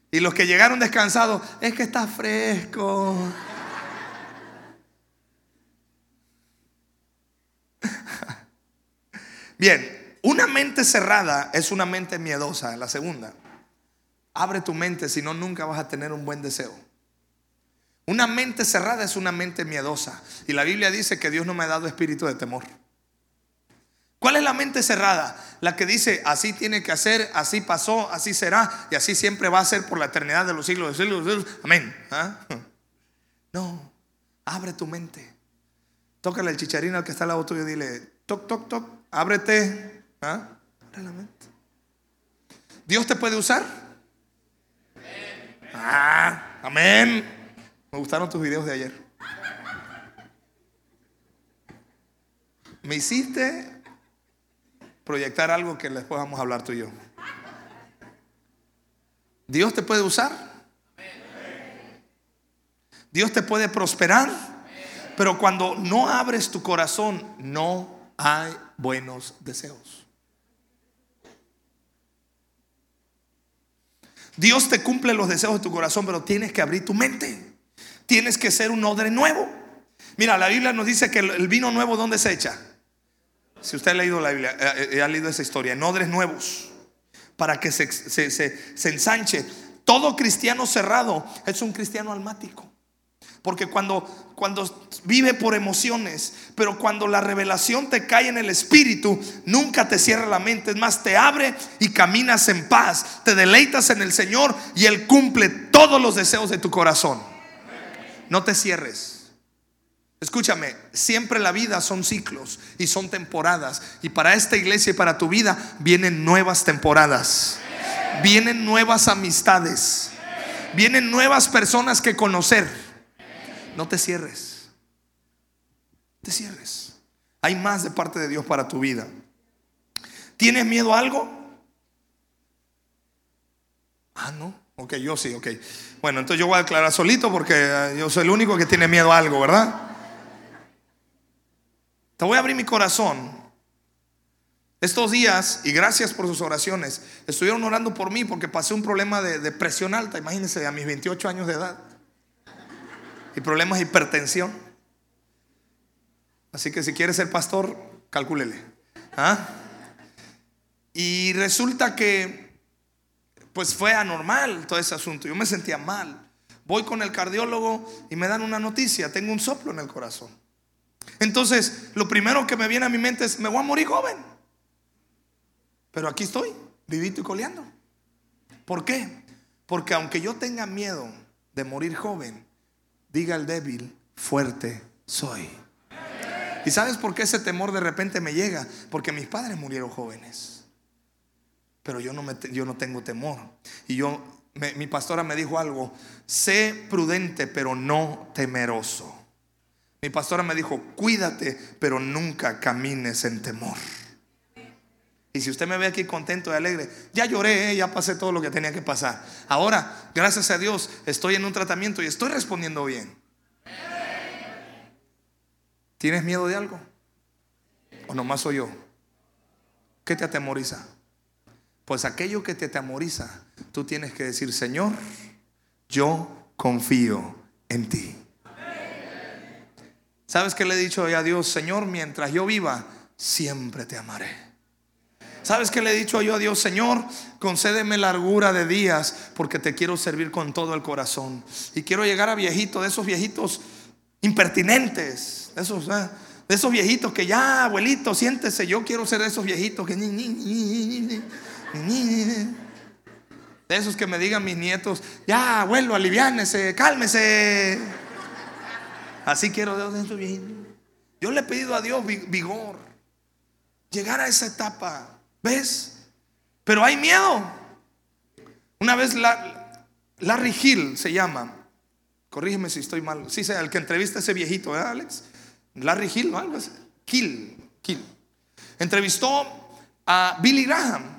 Y los que llegaron descansados, es que está fresco. Bien, una mente cerrada es una mente miedosa, la segunda. Abre tu mente, si no, nunca vas a tener un buen deseo. Una mente cerrada es una mente miedosa. Y la Biblia dice que Dios no me ha dado espíritu de temor. ¿Cuál es la mente cerrada? La que dice, así tiene que hacer, así pasó, así será, y así siempre va a ser por la eternidad de los siglos de los siglos. Amén. ¿Ah? No, abre tu mente. Tócale el chicharino al que está al lado tuyo y dile, toc, toc, toc, ábrete. ¿Ah? ¿Dios te puede usar? Ah, amén. Me gustaron tus videos de ayer. Me hiciste proyectar algo que después vamos a hablar tú y yo. Dios te puede usar. Dios te puede prosperar. Pero cuando no abres tu corazón, no hay buenos deseos. Dios te cumple los deseos de tu corazón, pero tienes que abrir tu mente. Tienes que ser un odre nuevo. Mira, la Biblia nos dice que el vino nuevo, ¿dónde se echa? Si usted ha leído la Biblia, eh, eh, ha leído esa historia, en odres nuevos, para que se, se, ensanche. Todo cristiano cerrado es un cristiano almático. Porque cuando, cuando vive por emociones, pero cuando la revelación te cae en el espíritu, nunca te cierra la mente. Es más, te abre y caminas en paz. Te deleitas en el Señor y Él cumple todos los deseos de tu corazón. No te cierres. Escúchame, siempre la vida son ciclos y son temporadas. Y para esta iglesia y para tu vida vienen nuevas temporadas. Vienen nuevas amistades. Vienen nuevas personas que conocer. No te cierres. Te cierres. Hay más de parte de Dios para tu vida. ¿Tienes miedo a algo? Ah, no. Ok, yo sí, ok. Bueno, entonces yo voy a aclarar solito porque eh, yo soy el único que tiene miedo a algo, ¿verdad? Te voy a abrir mi corazón. Estos días, y gracias por sus oraciones, estuvieron orando por mí porque pasé un problema de, presión alta, imagínense, a mis 28 años de edad. Y problemas de hipertensión. Así que si quiere ser pastor, calcúlele. ¿Ah? Y resulta que, pues fue anormal todo ese asunto. Yo me sentía mal. Voy con el cardiólogo y me dan una noticia. Tengo un soplo en el corazón. Entonces, lo primero que me viene a mi mente es, me voy a morir joven. Pero aquí estoy, vivito y coleando. ¿Por qué? Porque aunque yo tenga miedo de morir joven, diga el débil, fuerte soy. ¿Y sabes por qué ese temor de repente me llega? Porque mis padres murieron jóvenes. Pero yo no, me, yo no tengo temor. Y yo, mi pastora me dijo algo, sé prudente pero no temeroso. Mi pastora me dijo, cuídate, pero nunca camines en temor. Y si usted me ve aquí contento y alegre, ya lloré, ¿eh? ya pasé todo lo que tenía que pasar. Ahora, gracias a Dios, estoy en un tratamiento y estoy respondiendo bien. ¿Tienes miedo de algo? ¿O nomás soy yo? ¿Qué te atemoriza? Pues aquello que te atemoriza, tú tienes que decir, Señor, yo confío en ti. ¿Sabes qué le he dicho a Dios? Señor, mientras yo viva, siempre te amaré. ¿Sabes qué le he dicho yo a Dios? Señor, concédeme largura de días porque te quiero servir con todo el corazón. Y quiero llegar a viejito, de esos viejitos impertinentes, de esos, ¿eh? de esos viejitos que ya, abuelito, siéntese, yo quiero ser de esos viejitos que... De esos que me digan mis nietos, ya, abuelo, aliviánese, cálmese. Así quiero Dios en su vida. Yo le he pedido a Dios vigor. Llegar a esa etapa. ¿Ves? Pero hay miedo. Una vez la, Larry Hill se llama. Corrígeme si estoy mal. Sí, el que entrevista a ese viejito, ¿verdad, Alex? Larry Hill, ¿no? Algo así. Kill. Kill. Entrevistó a Billy Graham.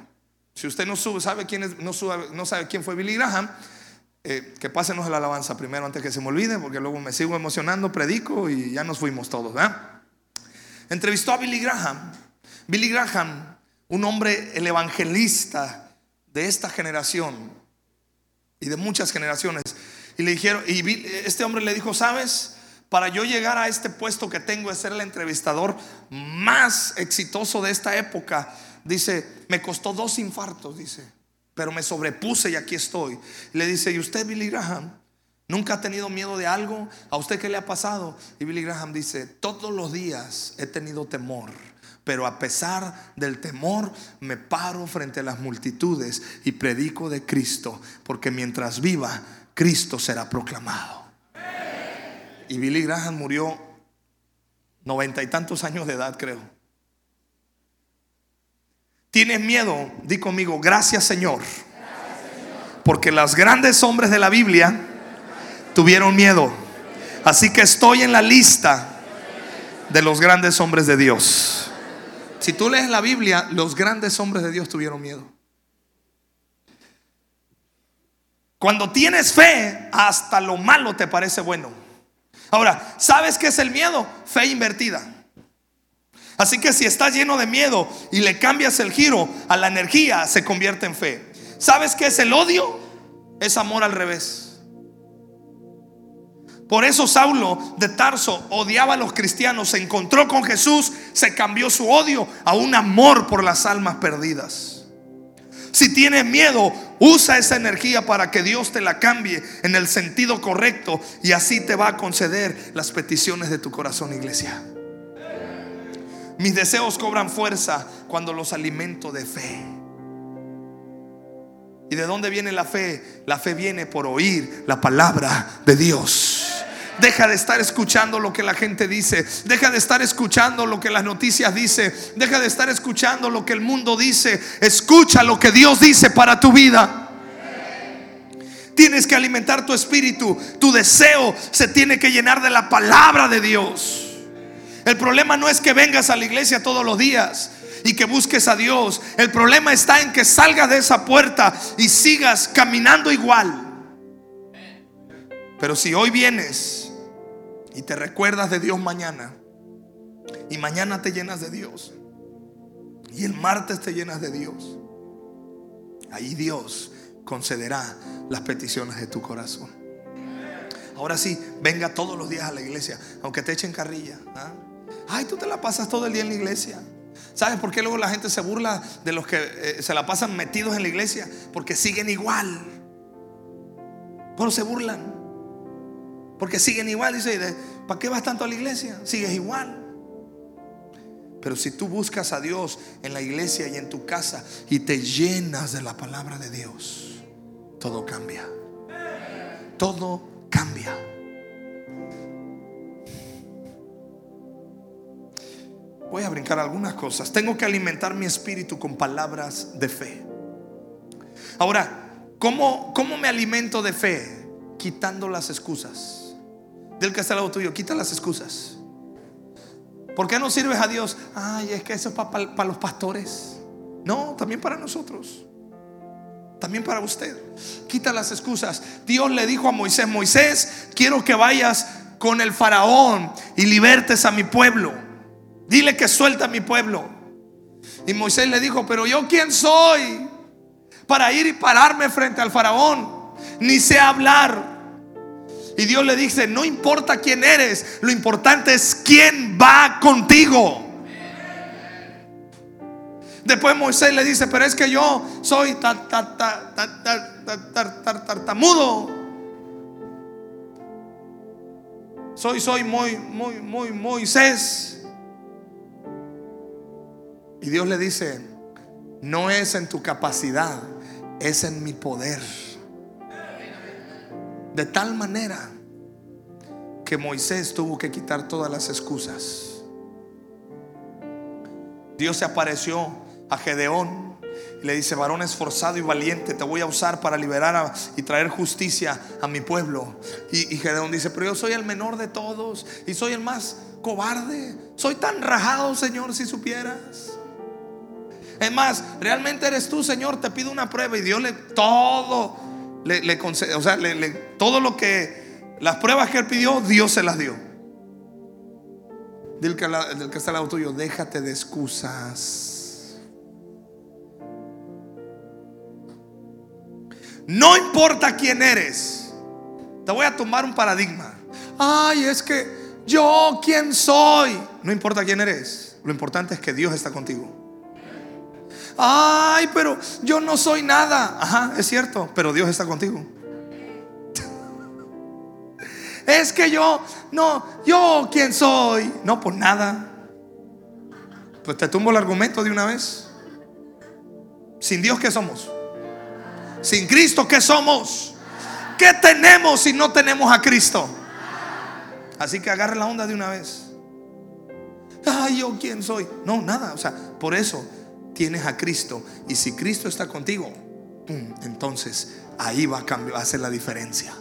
Si usted no sabe quién es, no, no sabe quién fue Billy Graham, eh, que pásenos la alabanza primero antes que se me olvide, porque luego me sigo emocionando, predico y ya nos fuimos todos. Entrevistó a Billy Graham. Billy Graham, un hombre, el evangelista de esta generación y de muchas generaciones. Y le dijeron, y este hombre le dijo, ¿sabes? Para yo llegar a este puesto que tengo de ser el entrevistador más exitoso de esta época, dice, me costó dos infartos, dice, pero me sobrepuse y aquí estoy. Le dice, ¿y usted, Billy Graham? ¿Nunca ha tenido miedo de algo? ¿A usted qué le ha pasado? Y Billy Graham dice, todos los días he tenido temor pero a pesar del temor, me paro frente a las multitudes y predico de Cristo, porque mientras viva, Cristo será proclamado. Y Billy Graham murió noventa y tantos años de edad, creo. ¿Tienes miedo? Di conmigo, gracias Señor. Porque los grandes hombres de la Biblia tuvieron miedo. Así que estoy en la lista de los grandes hombres de Dios. Si tú lees la Biblia, los grandes hombres de Dios tuvieron miedo. Cuando tienes fe, hasta lo malo te parece bueno. Ahora, ¿sabes qué es el miedo? Fe invertida. Así que si estás lleno de miedo y le cambias el giro a la energía, se convierte en fe. ¿Sabes qué es el odio? Es amor al revés. Por eso Saulo de Tarso odiaba a los cristianos, se encontró con Jesús, se cambió su odio a un amor por las almas perdidas. Si tienes miedo, usa esa energía para que Dios te la cambie en el sentido correcto y así te va a conceder las peticiones de tu corazón, iglesia. Mis deseos cobran fuerza cuando los alimento de fe. ¿Y de dónde viene la fe? La fe viene por oír la palabra de Dios. Deja de estar escuchando lo que la gente dice. Deja de estar escuchando lo que las noticias dice. Deja de estar escuchando lo que el mundo dice. Escucha lo que Dios dice para tu vida. Tienes que alimentar tu espíritu. Tu deseo se tiene que llenar de la palabra de Dios. El problema no es que vengas a la iglesia todos los días y que busques a Dios. El problema está en que salgas de esa puerta y sigas caminando igual. Pero si hoy vienes y te recuerdas de Dios mañana, y mañana te llenas de Dios, y el martes te llenas de Dios, ahí Dios concederá las peticiones de tu corazón. Ahora sí, venga todos los días a la iglesia, aunque te echen carrilla. ¿ah? Ay, tú te la pasas todo el día en la iglesia. ¿Sabes por qué luego la gente se burla de los que eh, se la pasan metidos en la iglesia? Porque siguen igual. Pero se burlan. Porque siguen igual. Dice, ¿para qué vas tanto a la iglesia? Sigues igual. Pero si tú buscas a Dios en la iglesia y en tu casa y te llenas de la palabra de Dios, todo cambia. Todo cambia. Voy a brincar algunas cosas. Tengo que alimentar mi espíritu con palabras de fe. Ahora, ¿cómo, cómo me alimento de fe? Quitando las excusas del que está al lado tuyo, quita las excusas. ¿Por qué no sirves a Dios? Ay, es que eso es para los pastores. No, también para nosotros. También para usted. Quita las excusas. Dios le dijo a Moisés, Moisés, quiero que vayas con el faraón y libertes a mi pueblo. Dile que suelta a mi pueblo. Y Moisés le dijo, pero yo quién soy para ir y pararme frente al faraón. Ni sé hablar. Y Dios le dice, no importa quién eres, lo importante es quién va contigo. Después Moisés le dice, pero es que yo soy tartamudo. Soy, soy muy, muy, muy, Moisés. Y Dios le dice, no es en tu capacidad, es en mi poder. De tal manera que Moisés tuvo que quitar todas las excusas. Dios se apareció a Gedeón y le dice, varón esforzado y valiente, te voy a usar para liberar y traer justicia a mi pueblo. Y, y Gedeón dice, pero yo soy el menor de todos y soy el más cobarde. Soy tan rajado, Señor, si supieras. Es más, realmente eres tú, Señor, te pido una prueba y Dios le todo le, concede, o sea, todo lo que, las pruebas que él pidió, Dios se las dio. Del que, del que está al lado tuyo, déjate de excusas. No importa quién eres. Te voy a tomar un paradigma. Ay, es que yo, ¿quién soy? No importa quién eres. Lo importante es que Dios está contigo. Ay, pero yo no soy nada. Ajá, es cierto, pero Dios está contigo. Es que yo, no, yo quién soy. No, por nada. Pues te tumbo el argumento de una vez. Sin Dios, ¿qué somos? Sin Cristo, ¿qué somos? ¿Qué tenemos si no tenemos a Cristo? Así que agarre la onda de una vez. Ay, yo quién soy. No, nada. O sea, por eso tienes a Cristo. Y si Cristo está contigo, entonces ahí va a cambiar, va a hacer la diferencia.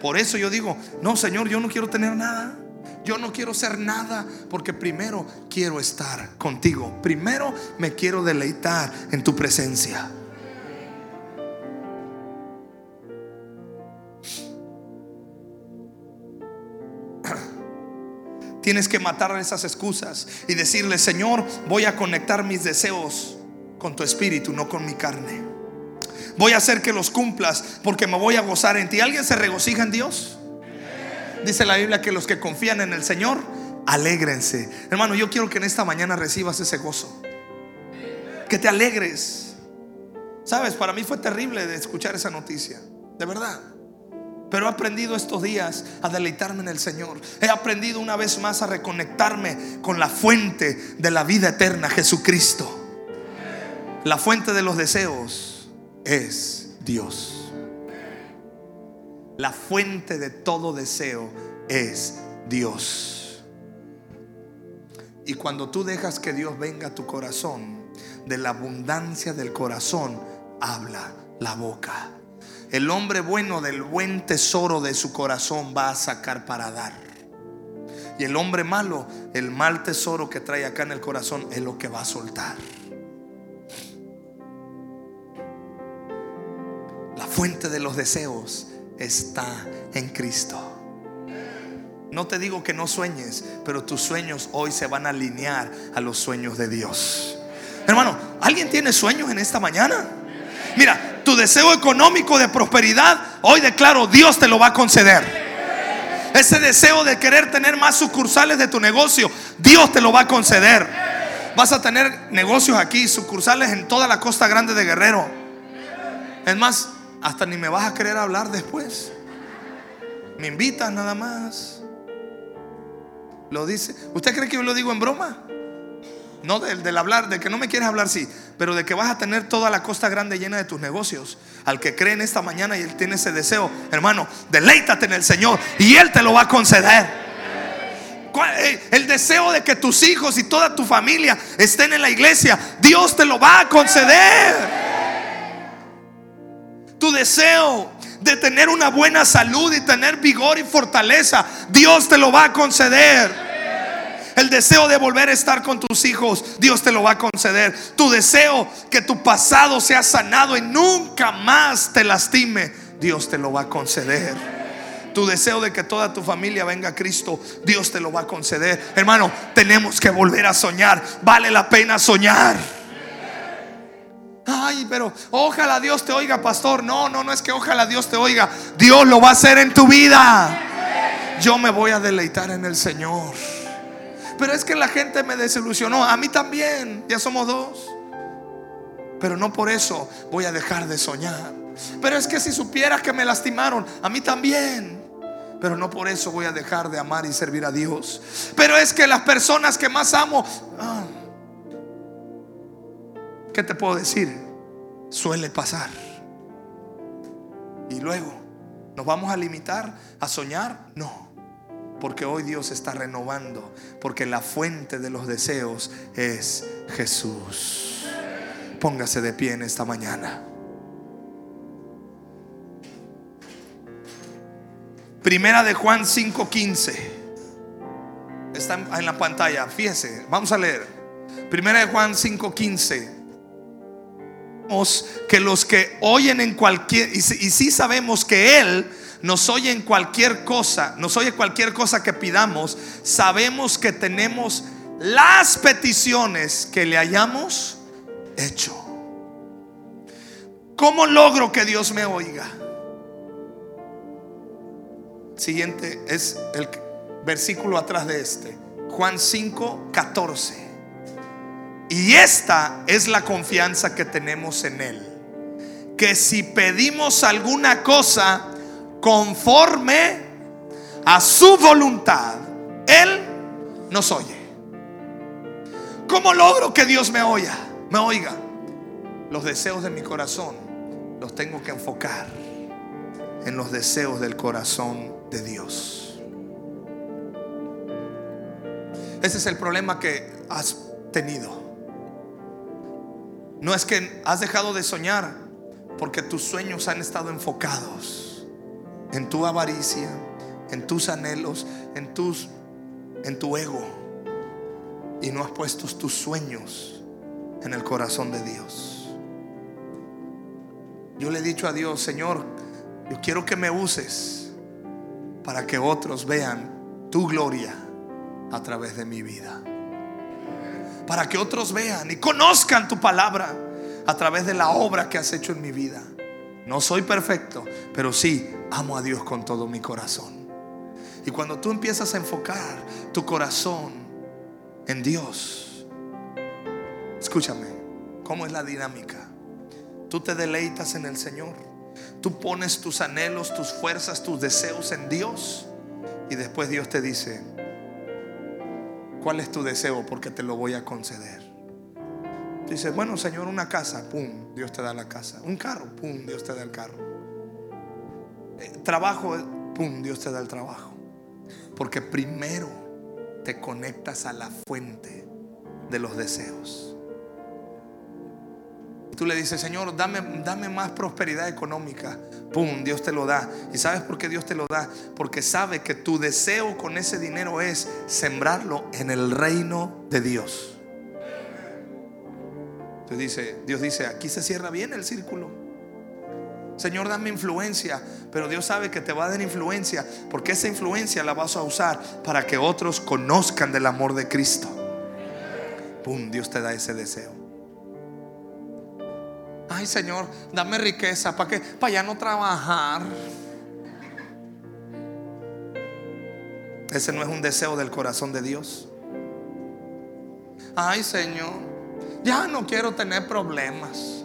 Por eso yo digo, no, Señor, yo no quiero tener nada. Yo no quiero ser nada porque primero quiero estar contigo. Primero me quiero deleitar en tu presencia. Tienes que matar esas excusas y decirle, Señor, voy a conectar mis deseos con tu espíritu, no con mi carne. Voy a hacer que los cumplas porque me voy a gozar en ti. ¿Alguien se regocija en Dios? Dice la Biblia que los que confían en el Señor, alégrense. Hermano, yo quiero que en esta mañana recibas ese gozo. Que te alegres. Sabes, para mí fue terrible de escuchar esa noticia. De verdad. Pero he aprendido estos días a deleitarme en el Señor. He aprendido una vez más a reconectarme con la fuente de la vida eterna, Jesucristo. La fuente de los deseos es Dios. La fuente de todo deseo es Dios. Y cuando tú dejas que Dios venga a tu corazón, de la abundancia del corazón habla la boca. El hombre bueno del buen tesoro de su corazón va a sacar para dar. Y el hombre malo, el mal tesoro que trae acá en el corazón es lo que va a soltar. La fuente de los deseos está en Cristo. No te digo que no sueñes, pero tus sueños hoy se van a alinear a los sueños de Dios. Hermano, ¿alguien tiene sueños en esta mañana? Mira, tu deseo económico de prosperidad, hoy declaro, Dios te lo va a conceder. Ese deseo de querer tener más sucursales de tu negocio, Dios te lo va a conceder. Vas a tener negocios aquí, sucursales en toda la costa grande de Guerrero. Es más, hasta ni me vas a querer hablar después. Me invitas nada más. Lo dice. ¿Usted cree que yo lo digo en broma? No del, hablar, de que no me quieres hablar, sí, pero de que vas a tener toda la costa grande llena de tus negocios. Al que cree en esta mañana y él tiene ese deseo, hermano, deleítate en el Señor y Él te lo va a conceder. Eh, el deseo de que tus hijos y toda tu familia estén en la iglesia, Dios te lo va a conceder. Tu deseo de tener una buena salud y tener vigor y fortaleza, Dios te lo va a conceder. El deseo de volver a estar con tus hijos, Dios te lo va a conceder. Tu deseo que tu pasado sea sanado y nunca más te lastime, Dios te lo va a conceder. Tu deseo de que toda tu familia venga a Cristo, Dios te lo va a conceder. Hermano, tenemos que volver a soñar. Vale la pena soñar. Ay, pero ojalá Dios te oiga, pastor. No, no, no es que ojalá Dios te oiga. Dios lo va a hacer en tu vida. Yo me voy a deleitar en el Señor. Pero es que la gente me desilusionó. A mí también. Ya somos dos. Pero no por eso voy a dejar de soñar. Pero es que si supieras que me lastimaron, a mí también. Pero no por eso voy a dejar de amar y servir a Dios. Pero es que las personas que más amo, ah, ¿qué te puedo decir? Suele pasar. Y luego, ¿nos vamos a limitar a soñar? No. Porque hoy Dios está renovando. Porque la fuente de los deseos es Jesús. Póngase de pie en esta mañana. Primera de Juan 5:15. Está en la pantalla. Fíjese, vamos a leer. Primera de Juan 5:15 que los que oyen en cualquier, y si sabemos que Él nos oye en cualquier cosa, nos oye cualquier cosa que pidamos, sabemos que tenemos las peticiones que le hayamos hecho. ¿Cómo logro que Dios me oiga? Siguiente es el versículo atrás de este, Juan 5, 14. Y esta es la confianza que tenemos en Él. Que si pedimos alguna cosa conforme a su voluntad, Él nos oye. ¿Cómo logro que Dios me oiga? Me oiga. Los deseos de mi corazón los tengo que enfocar en los deseos del corazón de Dios. Ese es el problema que has tenido. No es que has dejado de soñar porque tus sueños han estado enfocados en tu avaricia, en tus anhelos, en tus en tu ego y no has puesto tus sueños en el corazón de Dios. Yo le he dicho a Dios, Señor, yo quiero que me uses para que otros vean tu gloria a través de mi vida para que otros vean y conozcan tu palabra a través de la obra que has hecho en mi vida. No soy perfecto, pero sí amo a Dios con todo mi corazón. Y cuando tú empiezas a enfocar tu corazón en Dios, escúchame, ¿cómo es la dinámica? Tú te deleitas en el Señor. Tú pones tus anhelos, tus fuerzas, tus deseos en Dios. Y después Dios te dice, ¿Cuál es tu deseo? Porque te lo voy a conceder. Dices, bueno, Señor, una casa, pum, Dios te da la casa. Un carro, pum, Dios te da el carro. Trabajo, pum, Dios te da el trabajo. Porque primero te conectas a la fuente de los deseos. Y tú le dices, Señor, dame, dame más prosperidad económica. ¡Pum! Dios te lo da. ¿Y sabes por qué Dios te lo da? Porque sabe que tu deseo con ese dinero es sembrarlo en el reino de Dios. Dios dice, aquí se cierra bien el círculo. Señor, dame influencia, pero Dios sabe que te va a dar influencia, porque esa influencia la vas a usar para que otros conozcan del amor de Cristo. ¡Pum! Dios te da ese deseo. Ay, Señor, dame riqueza. ¿Para qué? Para ya no trabajar. Ese no es un deseo del corazón de Dios. Ay, Señor, ya no quiero tener problemas.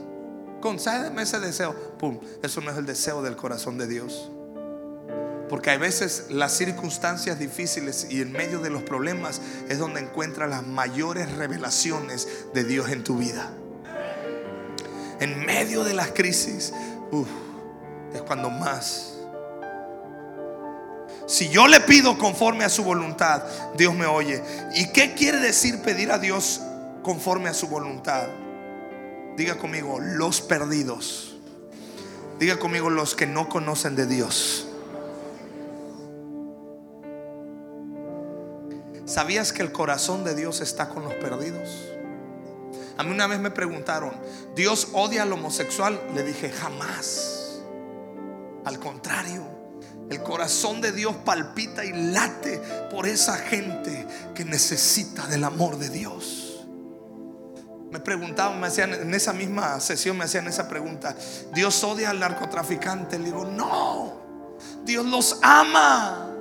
Concédeme ese deseo. Pum, eso no es el deseo del corazón de Dios. Porque hay veces las circunstancias difíciles y en medio de los problemas es donde encuentras las mayores revelaciones de Dios en tu vida en medio de las crisis, es cuando más. Si yo le pido conforme a su voluntad, Dios me oye. ¿Y qué quiere decir pedir a Dios conforme a su voluntad? Diga conmigo, los perdidos. Diga conmigo, los que no conocen de Dios. ¿Sabías que el corazón de Dios está con los perdidos? A mí una vez me preguntaron, ¿Dios odia al homosexual? Le dije, jamás. Al contrario, el corazón de Dios palpita y late por esa gente que necesita del amor de Dios. Me preguntaban, me hacían en esa misma sesión, me hacían esa pregunta: ¿Dios odia al narcotraficante? Le digo, no, Dios los ama.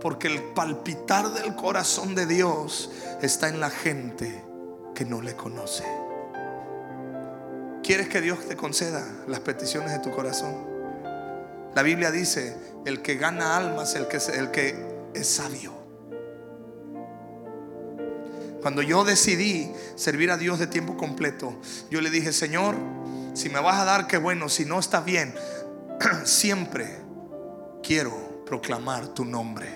Porque el palpitar del corazón de Dios está en la gente que no le conoce. ¿Quieres que Dios te conceda las peticiones de tu corazón? La Biblia dice, el que gana almas, el que, el que es sabio. Cuando yo decidí servir a Dios de tiempo completo, yo le dije, Señor, si me vas a dar, qué bueno, si no está bien, siempre quiero proclamar tu nombre.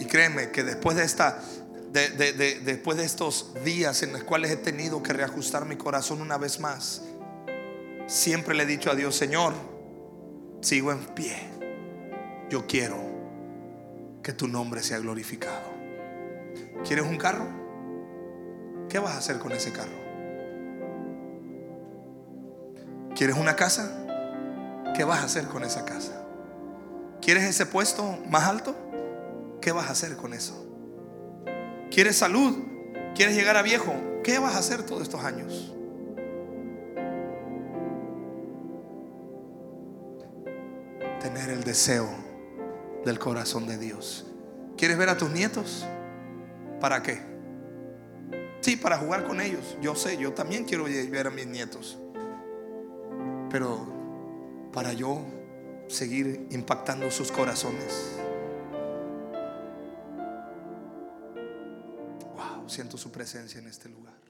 Y créeme que después de esta después de estos días en los cuales he tenido que reajustar mi corazón una vez más, siempre le he dicho a Dios, Señor, sigo en pie. Yo quiero que tu nombre sea glorificado. ¿Quieres un carro? ¿Qué vas a hacer con ese carro? ¿Quieres una casa? ¿Qué vas a hacer con esa casa? ¿Quieres ese puesto más alto? ¿Qué vas a hacer con eso? ¿Quieres salud? ¿Quieres llegar a viejo? ¿Qué vas a hacer todos estos años? Tener el deseo del corazón de Dios. ¿Quieres ver a tus nietos? ¿Para qué? Sí, para jugar con ellos. Yo sé, yo también quiero ver a mis nietos. Pero para yo seguir impactando sus corazones. Wow, siento su presencia en este lugar.